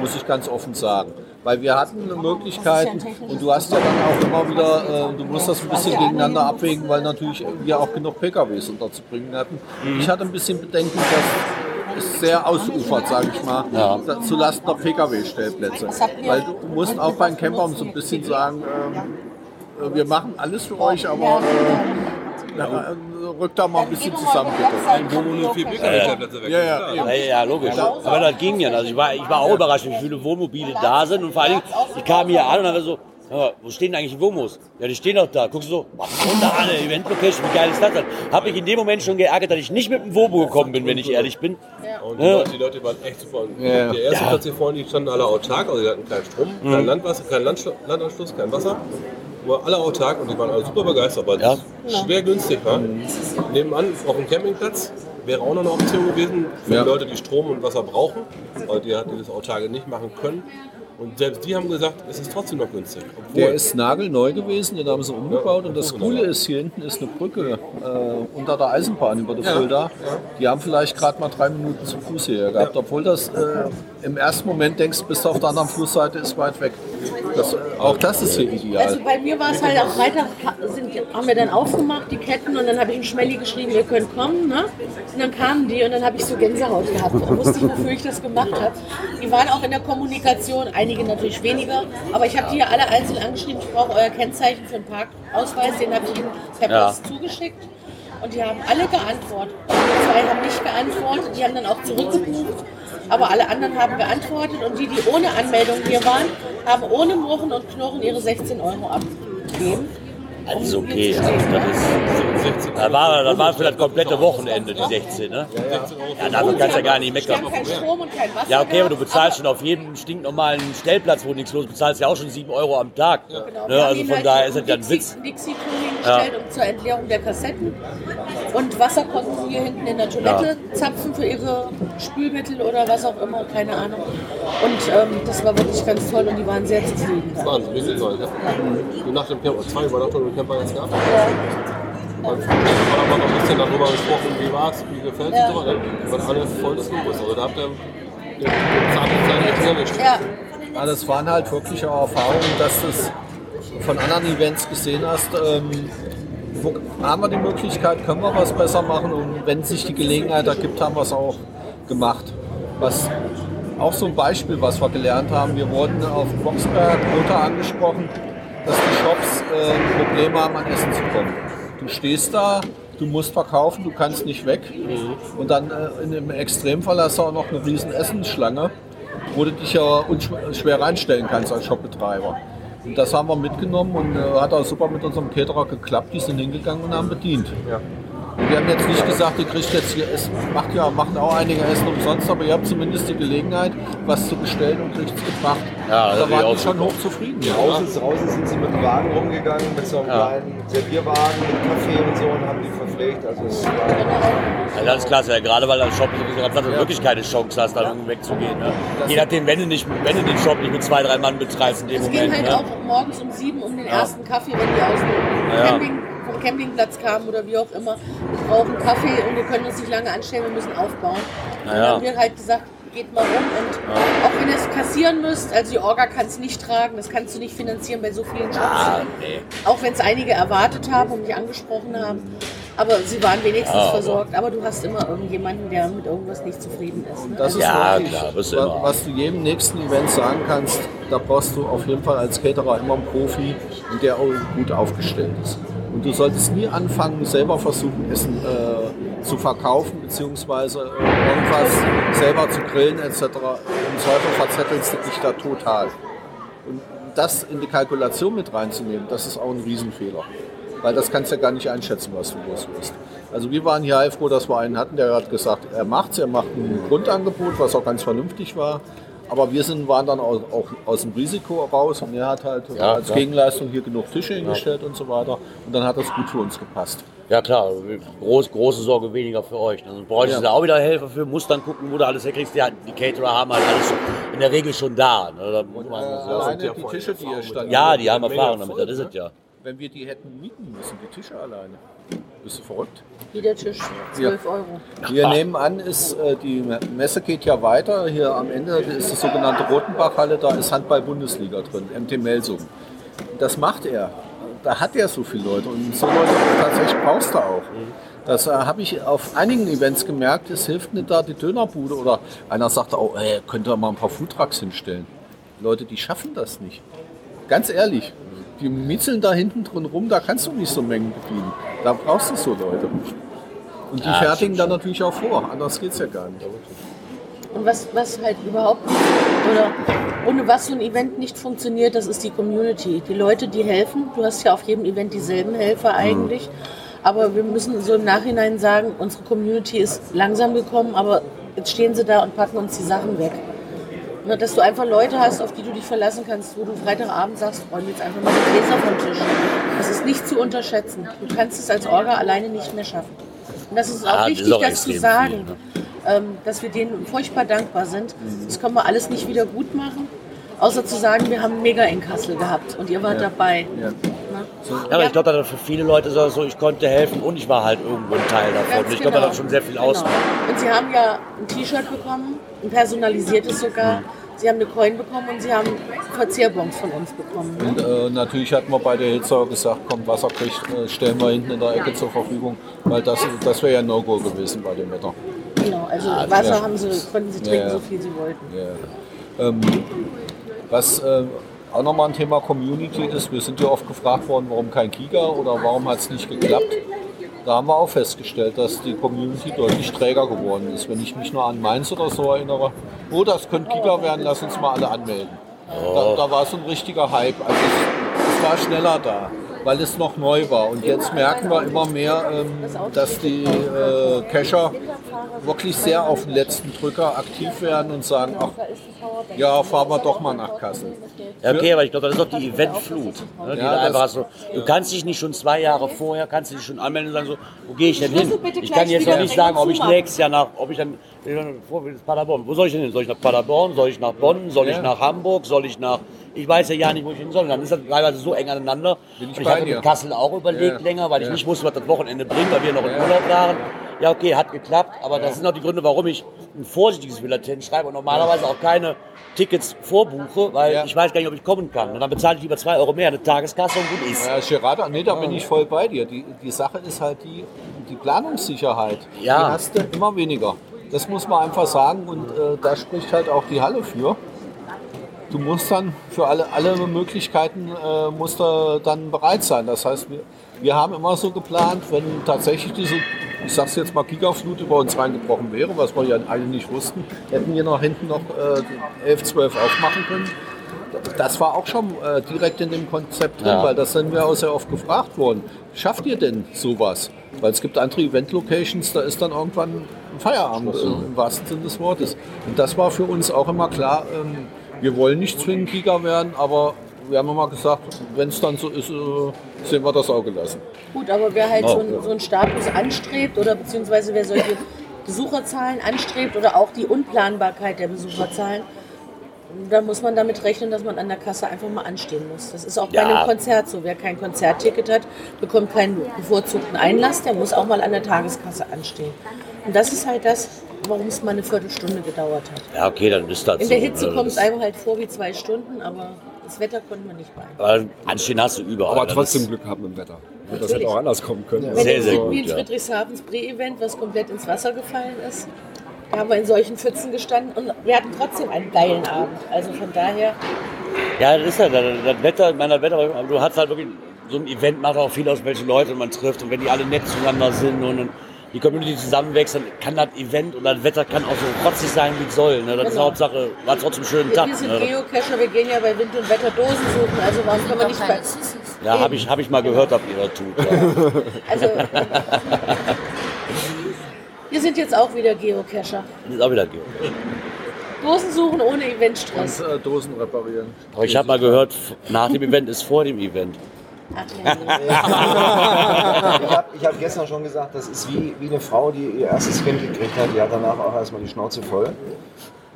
Muss ich ganz offen sagen. Weil wir hatten Möglichkeiten und du hast ja dann auch immer wieder, äh, du musst das ein bisschen gegeneinander abwägen, weil natürlich wir auch genug PKWs unterzubringen hatten. Ich hatte ein bisschen Bedenken, dass es sehr ausufert, sage ich mal, da- zu Lasten der PKW-Stellplätze. Weil du musst auch beim Camper so ein bisschen sagen, ähm, äh, wir machen alles für euch, aber äh, ja, äh, rückt da mal ein bisschen zusammen, bitte. Wo nur vier Pkw-Stellplätze weg Ja, ja. Ja, ja, logisch. Aber das ging ja. Also ich war, ich war auch überrascht, wie viele Wohnmobile da sind. Und vor allen Dingen, ich kam hier an und war so, ja, wo stehen eigentlich die Womos? Ja, die stehen doch da. Guckst du so, was ist denn da eine Event-Location? Wie geil ist das denn? Hab ich in dem Moment schon geärgert, dass ich nicht mit dem Womo gekommen bin, wenn ich ehrlich bin. Und die Ja. Leute, die Leute waren echt super. Ja. Der erste. Platz hier vorne, die standen alle autark, also die hatten keinen Strom, kein Landwasser, kein Landanschluss, kein Wasser. War alle autark und die waren alle super begeistert, weil Ja. schwer günstig war. Nebenan auf dem Campingplatz wäre auch noch eine Option gewesen für Ja. die Leute, die Strom und Wasser brauchen, weil die halt dieses Autarke nicht machen können. Und selbst die haben gesagt, es ist trotzdem noch günstig. Der ist nagelneu gewesen, den haben sie umgebaut und das Ja, Coole wunderbar. ist, hier hinten ist eine Brücke äh, unter der Eisenbahn über die Fulda. Die haben vielleicht gerade mal drei Minuten zu Fuß hierher gehabt, obwohl das äh, im ersten Moment denkst, bis auf der anderen Flussseite ist weit weg. Das, auch das ist hier ideal. Also bei mir war es halt am Freitag, sind, haben wir dann aufgemacht, die Ketten, und dann habe ich einen Schmelli geschrieben, ihr könnt kommen. Ne? Und dann kamen die und dann habe ich so Gänsehaut gehabt. Da wusste ich, wofür ich das gemacht habe. Die waren auch in der Kommunikation, einige natürlich weniger, aber ich habe die ja alle einzeln angeschrieben, ich brauche euer Kennzeichen für den Parkausweis, den habe ich ihnen per Ja. Zugeschickt. Und die haben alle geantwortet. Zwei haben nicht geantwortet, die haben dann auch zurückgebucht. Aber alle anderen haben geantwortet und die, die ohne Anmeldung hier waren, haben ohne Murren und Knurren ihre 16 Euro abgegeben. Das ist okay. Also das ist, das war, das war für das komplette Wochenende, die 16, ne? Ja, dafür kannst du ja gar nicht meckern. Strom und kein Wasser. Ja, okay, aber du bezahlst schon auf jedem stinknormalen Stellplatz, wo nichts los ist, bezahlst ja auch schon 7 Euro am Tag. Genau, Ne? haben Also von halt daher ist das ja ein Dixie- Witz. Dixie-Klo hingestellt, um zur Entleerung der Kassetten. Und Wasser konnten sie hier hinten in der Toilette zapfen für ihre Spülmittel oder was auch immer, keine Ahnung. Und ähm, das war wirklich ganz toll und die waren sehr zufrieden. Wahnsinn, wir sind. Ich habe nach dem Camper, zwei Übernachtungen Camper jetzt gehabt. Und dann haben wir noch ein bisschen darüber gesprochen, wie war es, wie gefällt es Ja. und so. Und alles voll des Lobes. Also da habt ihr den Zahnzahn echt erwischt. Ja, Ja, das waren halt wirklich auch Erfahrungen, dass du es von anderen Events gesehen hast. Ähm, wo haben wir die Möglichkeit, können wir was besser machen und wenn sich die Gelegenheit ergibt, haben wir es auch gemacht. Was auch so ein Beispiel, was wir gelernt haben, wir wurden auf Boxberg runter angesprochen, dass die Shops äh, Probleme haben, an Essen zu kommen. Du stehst da, du musst verkaufen, du kannst nicht weg. Und dann äh, in, im Extremfall hast du auch noch eine riesen Essensschlange, wo du dich ja schwer reinstellen kannst als Shopbetreiber. Und das haben wir mitgenommen und äh, hat auch super mit unserem Caterer geklappt. Die sind hingegangen und haben bedient. Und wir haben jetzt nicht gesagt, ihr kriegt jetzt hier Essen, macht ja, machen auch einige Essen umsonst, aber ihr habt zumindest die Gelegenheit, was zu bestellen und kriegt es gebracht. Ja, das da waren die schon hochzufrieden. Draußen, draußen sind sie mit dem Wagen rumgegangen, mit so einem kleinen Servierwagen, mit Kaffee und so und haben die verpflegt. Also es war Ja, das ist klasse, ja, gerade weil der Shop, gesagt, hast, du wirklich keine Chance hast, da irgendwie wegzugehen. Ne? Je nachdem, wenn du, nicht, wenn du den Shop nicht mit zwei, drei Mann betreibst in dem es Moment. ging halt ne? auch morgens um sieben um den ersten Kaffee, wenn die aus dem Ja. Camping, vom Campingplatz kamen oder wie auch immer. Wir brauchen Kaffee und wir können uns nicht lange anstellen, wir müssen aufbauen. Und Ja, dann ja. haben wir halt gesagt, geht mal rum und auch wenn ihr es kassieren müsst, also die Orga kann es nicht tragen, das kannst du nicht finanzieren bei so vielen Jobs. Ah, nee. Auch wenn es einige erwartet haben und mich angesprochen haben. Aber sie waren wenigstens Ah, aber- versorgt. Aber du hast immer irgendjemanden, der mit irgendwas nicht zufrieden ist. Und das ist Ja, wirklich, klar, wirst du wa- immer was du jedem nächsten Event sagen kannst, da brauchst du auf jeden Fall als Caterer immer einen Profi, und der auch gut aufgestellt ist. Und du solltest nie anfangen, selber versuchen, Essen äh, zu verkaufen, beziehungsweise äh, irgendwas selber zu grillen etc. Im Zweifel verzettelst du dich da total. Und das in die Kalkulation mit reinzunehmen, das ist auch ein Riesenfehler. Weil das kannst du ja gar nicht einschätzen, was du los wirst. Also wir waren hier heilfroh, dass wir einen hatten, der hat gesagt, er macht's, er macht ein Grundangebot, was auch ganz vernünftig war. Aber wir sind, waren dann auch, auch aus dem Risiko raus und er hat halt Ja, als klar. Gegenleistung hier genug Tische hingestellt und so weiter. Und dann hat das gut für uns gepasst. Ja klar, groß, große Sorge weniger für euch. Dann bräuchtest du Ja. da auch wieder Helfer für, musst dann gucken, wo du alles herkriegst. Die, die Caterer haben halt alles in der Regel schon da. Ne? Da muss man so- Alleine ja die Tische, die hier standen. ja, die haben Erfahrung damit, voll, das ist es ja. Wenn wir die hätten mieten müssen, die Tische alleine. Bist du verrückt? Jeder Tisch 12 Euro. Hier nebenan ist, äh, die Messe geht ja weiter. Hier am Ende ist die sogenannte Rotenbachhalle, da ist Handball-Bundesliga drin, MT Melsung. Das macht er. Da hat er so viele Leute und so Leute tatsächlich brauchst du auch. Das äh, habe ich auf einigen Events gemerkt, es hilft nicht da die Dönerbude oder einer sagte auch, ey, könnt ihr mal ein paar Foodtrucks hinstellen. Leute, die schaffen das nicht. Ganz ehrlich, die mitzeln da hinten drin rum, da kannst du nicht so Mengen bedienen. Da brauchst du so Leute. Und die Ja, fertigen dann natürlich auch vor, anders geht's ja gar nicht. Und was, was halt überhaupt nicht, oder ohne was so ein Event nicht funktioniert, das ist die Community. Die Leute, die helfen. Du hast ja auf jedem Event dieselben Helfer eigentlich. Aber wir müssen so im Nachhinein sagen, unsere Community ist langsam gekommen, aber jetzt stehen sie da und packen uns die Sachen weg. Ne, Dass du einfach Leute hast, auf die du dich verlassen kannst, wo du Freitagabend sagst, räum jetzt einfach mal die Gläser vom Tisch. Das ist nicht zu unterschätzen. Du kannst es als Orga alleine nicht mehr schaffen. Und das ist auch Ah, das wichtig, ist auch das zu sagen viel, ne? Ähm, dass wir denen furchtbar dankbar sind. Das können wir alles nicht wieder gut machen, außer zu sagen, wir haben Mega in Kassel gehabt und ihr wart dabei. Ja. Ne? Ja, aber ich glaube, dass für viele Leute so, so, ich konnte helfen und ich war halt irgendwo ein Teil davon. Ganz ich glaube, genau. das hat schon sehr viel Genau. ausmacht. Und sie haben ja ein T-Shirt bekommen, ein personalisiertes sogar. Sie haben eine Coin bekommen und sie haben Verzehrbons von uns bekommen. Ne? Und äh, natürlich hatten wir bei der Hitzau gesagt, komm, Wasserkrieg äh, stellen wir hinten in der Ecke zur Verfügung, weil das, das wäre ja ein No-Go gewesen bei dem Wetter. Genau, also Wasser ja. haben sie, konnten sie trinken, so viel sie wollten. Ähm, was äh, auch nochmal ein Thema Community ist, wir sind ja oft gefragt worden, warum kein Giga oder warum hat es nicht geklappt. Da haben wir auch festgestellt, dass die Community deutlich träger geworden ist. Wenn ich mich nur an Mainz oder so erinnere, oh, das könnte Giga werden, lass uns mal alle anmelden. Da, da war so ein richtiger Hype. Also es, es war schneller da, weil es noch neu war. Und jetzt merken wir immer mehr, ähm, dass die äh, Cacher wirklich sehr auf den letzten Drücker aktiv werden und sagen, ach, ja, fahren wir doch mal nach Kassel. Ja, okay, aber ich glaube, das ist doch die Eventflut. Ne, die Ja, da einfach das- so, du kannst dich nicht schon zwei Jahre vorher, kannst du dich schon anmelden und sagen so, wo gehe ich denn hin? Ich kann jetzt noch nicht sagen, ob ich nächstes Jahr nach, ob ich dann, vor Paderborn, wo soll ich denn hin? Soll ich nach Paderborn? Soll ich nach Bonn? Soll ich Ja. nach Hamburg? Soll ich nach, ich weiß ja ja nicht, wo ich hin soll. Und dann ist das teilweise so eng aneinander. Bin ich Und ich dir. mit Kassel auch überlegt Ja. länger, weil ich nicht wusste, was das Wochenende bringt, weil wir noch im Urlaub waren. Ja, okay, hat geklappt, aber das sind auch die Gründe, warum ich ein vorsichtiges Villatent schreibe und normalerweise auch keine Tickets vorbuche, weil Ja. ich weiß gar nicht, ob ich kommen kann. Und dann bezahle ich lieber zwei Euro mehr, eine Tageskasse und gut ist. Ja, Gerard, nee, da bin ich voll bei dir. Die, die Sache ist halt die, die Planungssicherheit. Ja. Die hast du immer weniger. Das muss man einfach sagen und äh, da spricht halt auch die Halle für. Du musst dann für alle, alle Möglichkeiten äh, musst du dann bereit sein. Das heißt, wir, wir haben immer so geplant, wenn tatsächlich diese, ich sag's jetzt mal, Gigaflut über uns reingebrochen wäre, was wir ja alle nicht wussten, hätten wir nach hinten noch äh, 11, 12 aufmachen können. Das war auch schon äh, direkt in dem Konzept drin, Ja. weil das sind wir auch sehr oft gefragt worden. Schafft ihr denn sowas? Weil es gibt andere Event-Locations, da ist dann irgendwann ein Feierabend, äh, im wahrsten Sinne des Wortes. Und das war für uns auch immer klar, ähm, wir wollen nicht zwingend Giga werden, aber wir haben immer gesagt, wenn es dann so ist, äh, sehen wir das auch gelassen. Gut, aber wer halt Oh. so, einen, so einen Status anstrebt oder beziehungsweise wer solche Besucherzahlen anstrebt oder auch die Unplanbarkeit der Besucherzahlen, da muss man damit rechnen, dass man an der Kasse einfach mal anstehen muss. Das ist auch bei Ja. einem Konzert so. Wer kein Konzertticket hat, bekommt keinen bevorzugten Einlass, der muss auch mal an der Tageskasse anstehen. Und das ist halt das, warum es mal eine Viertelstunde gedauert hat. Ja, okay, dann ist das In so. der Hitze ne? kommt es einem halt vor wie zwei Stunden, aber das Wetter konnte man nicht beeinflussen. Anstehen hast du überall. Aber ne? trotzdem Glück haben im Wetter. Das hätte auch anders kommen können. Wenn Sehr, sehr gut, in ja. Friedrichshafens Pre-Event, was komplett ins Wasser gefallen ist, da haben wir in solchen Pfützen gestanden und wir hatten trotzdem einen geilen Abend. Also von daher, Ja, das ist ja das, das Wetter, ich meine, das Wetter, du hast halt wirklich, so ein Event macht auch viel aus, welche Leute man trifft und wenn die alle nett zueinander sind und die Community zusammenwächst, dann kann das Event und das Wetter kann auch so rotzig sein, wie es soll. Ne? Das ist Genau. Hauptsache, war trotzdem einen schönen wir, Tag. wir sind Ne? Geocacher, wir gehen ja bei Wind und Wetter Dosen suchen, also warum können wir nicht bei... Ja, habe ich, hab ich mal gehört, dass ihr das tut. Ja. Also, wir sind jetzt auch wieder Geocacher. Das ist auch wieder Geo. Dosen suchen ohne Eventstress. Äh, Dosen reparieren. Aber ich habe mal gehört, nach dem Event ist vor dem Event. Ja, ja. Ich habe hab gestern schon gesagt, das ist wie, wie eine Frau, die ihr erstes Kind gekriegt hat. Die hat danach auch erstmal die Schnauze voll.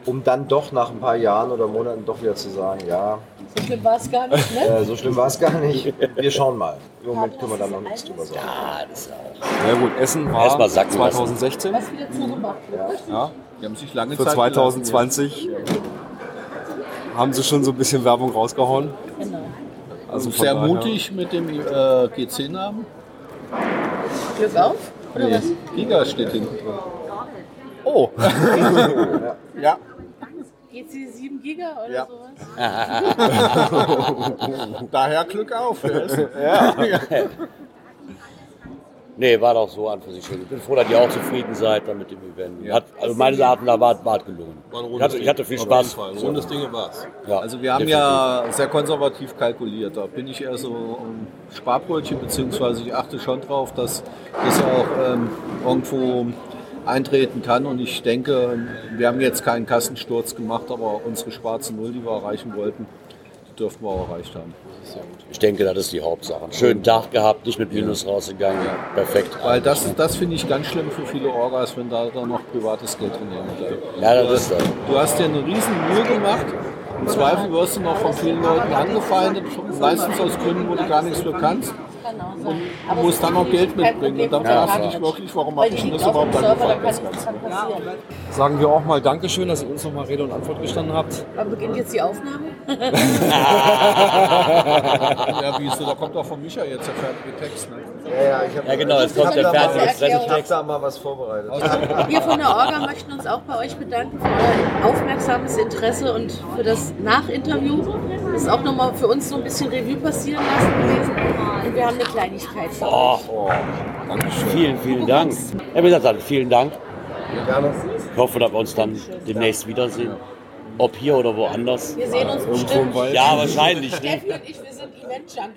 Um dann doch nach ein paar Jahren oder Monaten doch wieder zu sagen, ja, So schlimm war es gar nicht, ne? äh, so schlimm war es gar nicht. Wir schauen mal. Im Moment können wir da noch nichts drüber sagen. Ah, das ist auch. Ja gut, Essen war Erst mal sacken lassen. 2016. Was wieder zugemacht wird. Ja. Die haben sich lange Für Zeit 2020 haben sie schon so ein bisschen Werbung rausgehauen. Also von Sehr daher- mutig mit dem äh, GC-Namen. Glück auf, oder was? Giga steht hinten drin. Oh, Ja. Geht sie 7 Giga oder Ja. sowas? Daher Glück auf. Essen. Nee, war doch so an für sich schön. Ich bin froh, dass ihr auch zufrieden seid dann mit dem Event. Hat, also meine Daten da war, war gelungen. War ein Ich hatte, ich hatte viel Spaß. Ein rundes Ding war's. Ja, Also wir haben ja sehr konservativ kalkuliert. Da bin ich eher so um Sparbrötchen, beziehungsweise ich achte schon drauf, dass das auch ähm, irgendwo eintreten kann. Und ich denke, wir haben jetzt keinen Kassensturz gemacht, aber unsere schwarze Null, die wir erreichen wollten, die dürften wir auch erreicht haben. Ich denke, das ist die Hauptsache. Einen schönen Tag gehabt, nicht mit Minus rausgegangen. Perfekt. Weil das, das finde ich ganz schlimm für viele Orgas, wenn da dann noch privates Geld drin hängt. Ja, Du das ist hast, das. du hast dir eine riesen Mühe gemacht. Im Zweifel wirst du noch von vielen Leuten angefeindet, meistens aus Gründen, wo du gar nichts für kannst. Kann sein. Du musst dann noch Geld mitbringen. Und dann ja, fragst du dich wirklich, warum habe ich das überhaupt Server, da kann angefallen? nichts dann passieren. sagen wir auch mal Dankeschön, dass ihr uns nochmal Rede und Antwort gestanden habt. Wann beginnt jetzt die Aufnahme? Ja, wieso? Da kommt auch von Micha jetzt der fertige Text. Ne? Ja, ja, ich hab, Ja, genau, jetzt ich kommt der fertige Erklärung. Ich habe da mal was vorbereitet. Wir von der Orga möchten uns auch bei euch bedanken für euer aufmerksames Interesse und für das Nachinterview. Das ist auch nochmal für uns so ein bisschen Revue passieren lassen gewesen. Und wir haben eine Kleinigkeit für euch. Oh, vielen, vielen Dank. Gesagt, dann vielen Dank. Gerne. Ich hoffe, dass wir uns dann demnächst wiedersehen. Ob hier oder woanders. Wir sehen uns bestimmt. Ja, wahrscheinlich. Steffi und ich, wir sind Event-Junkies.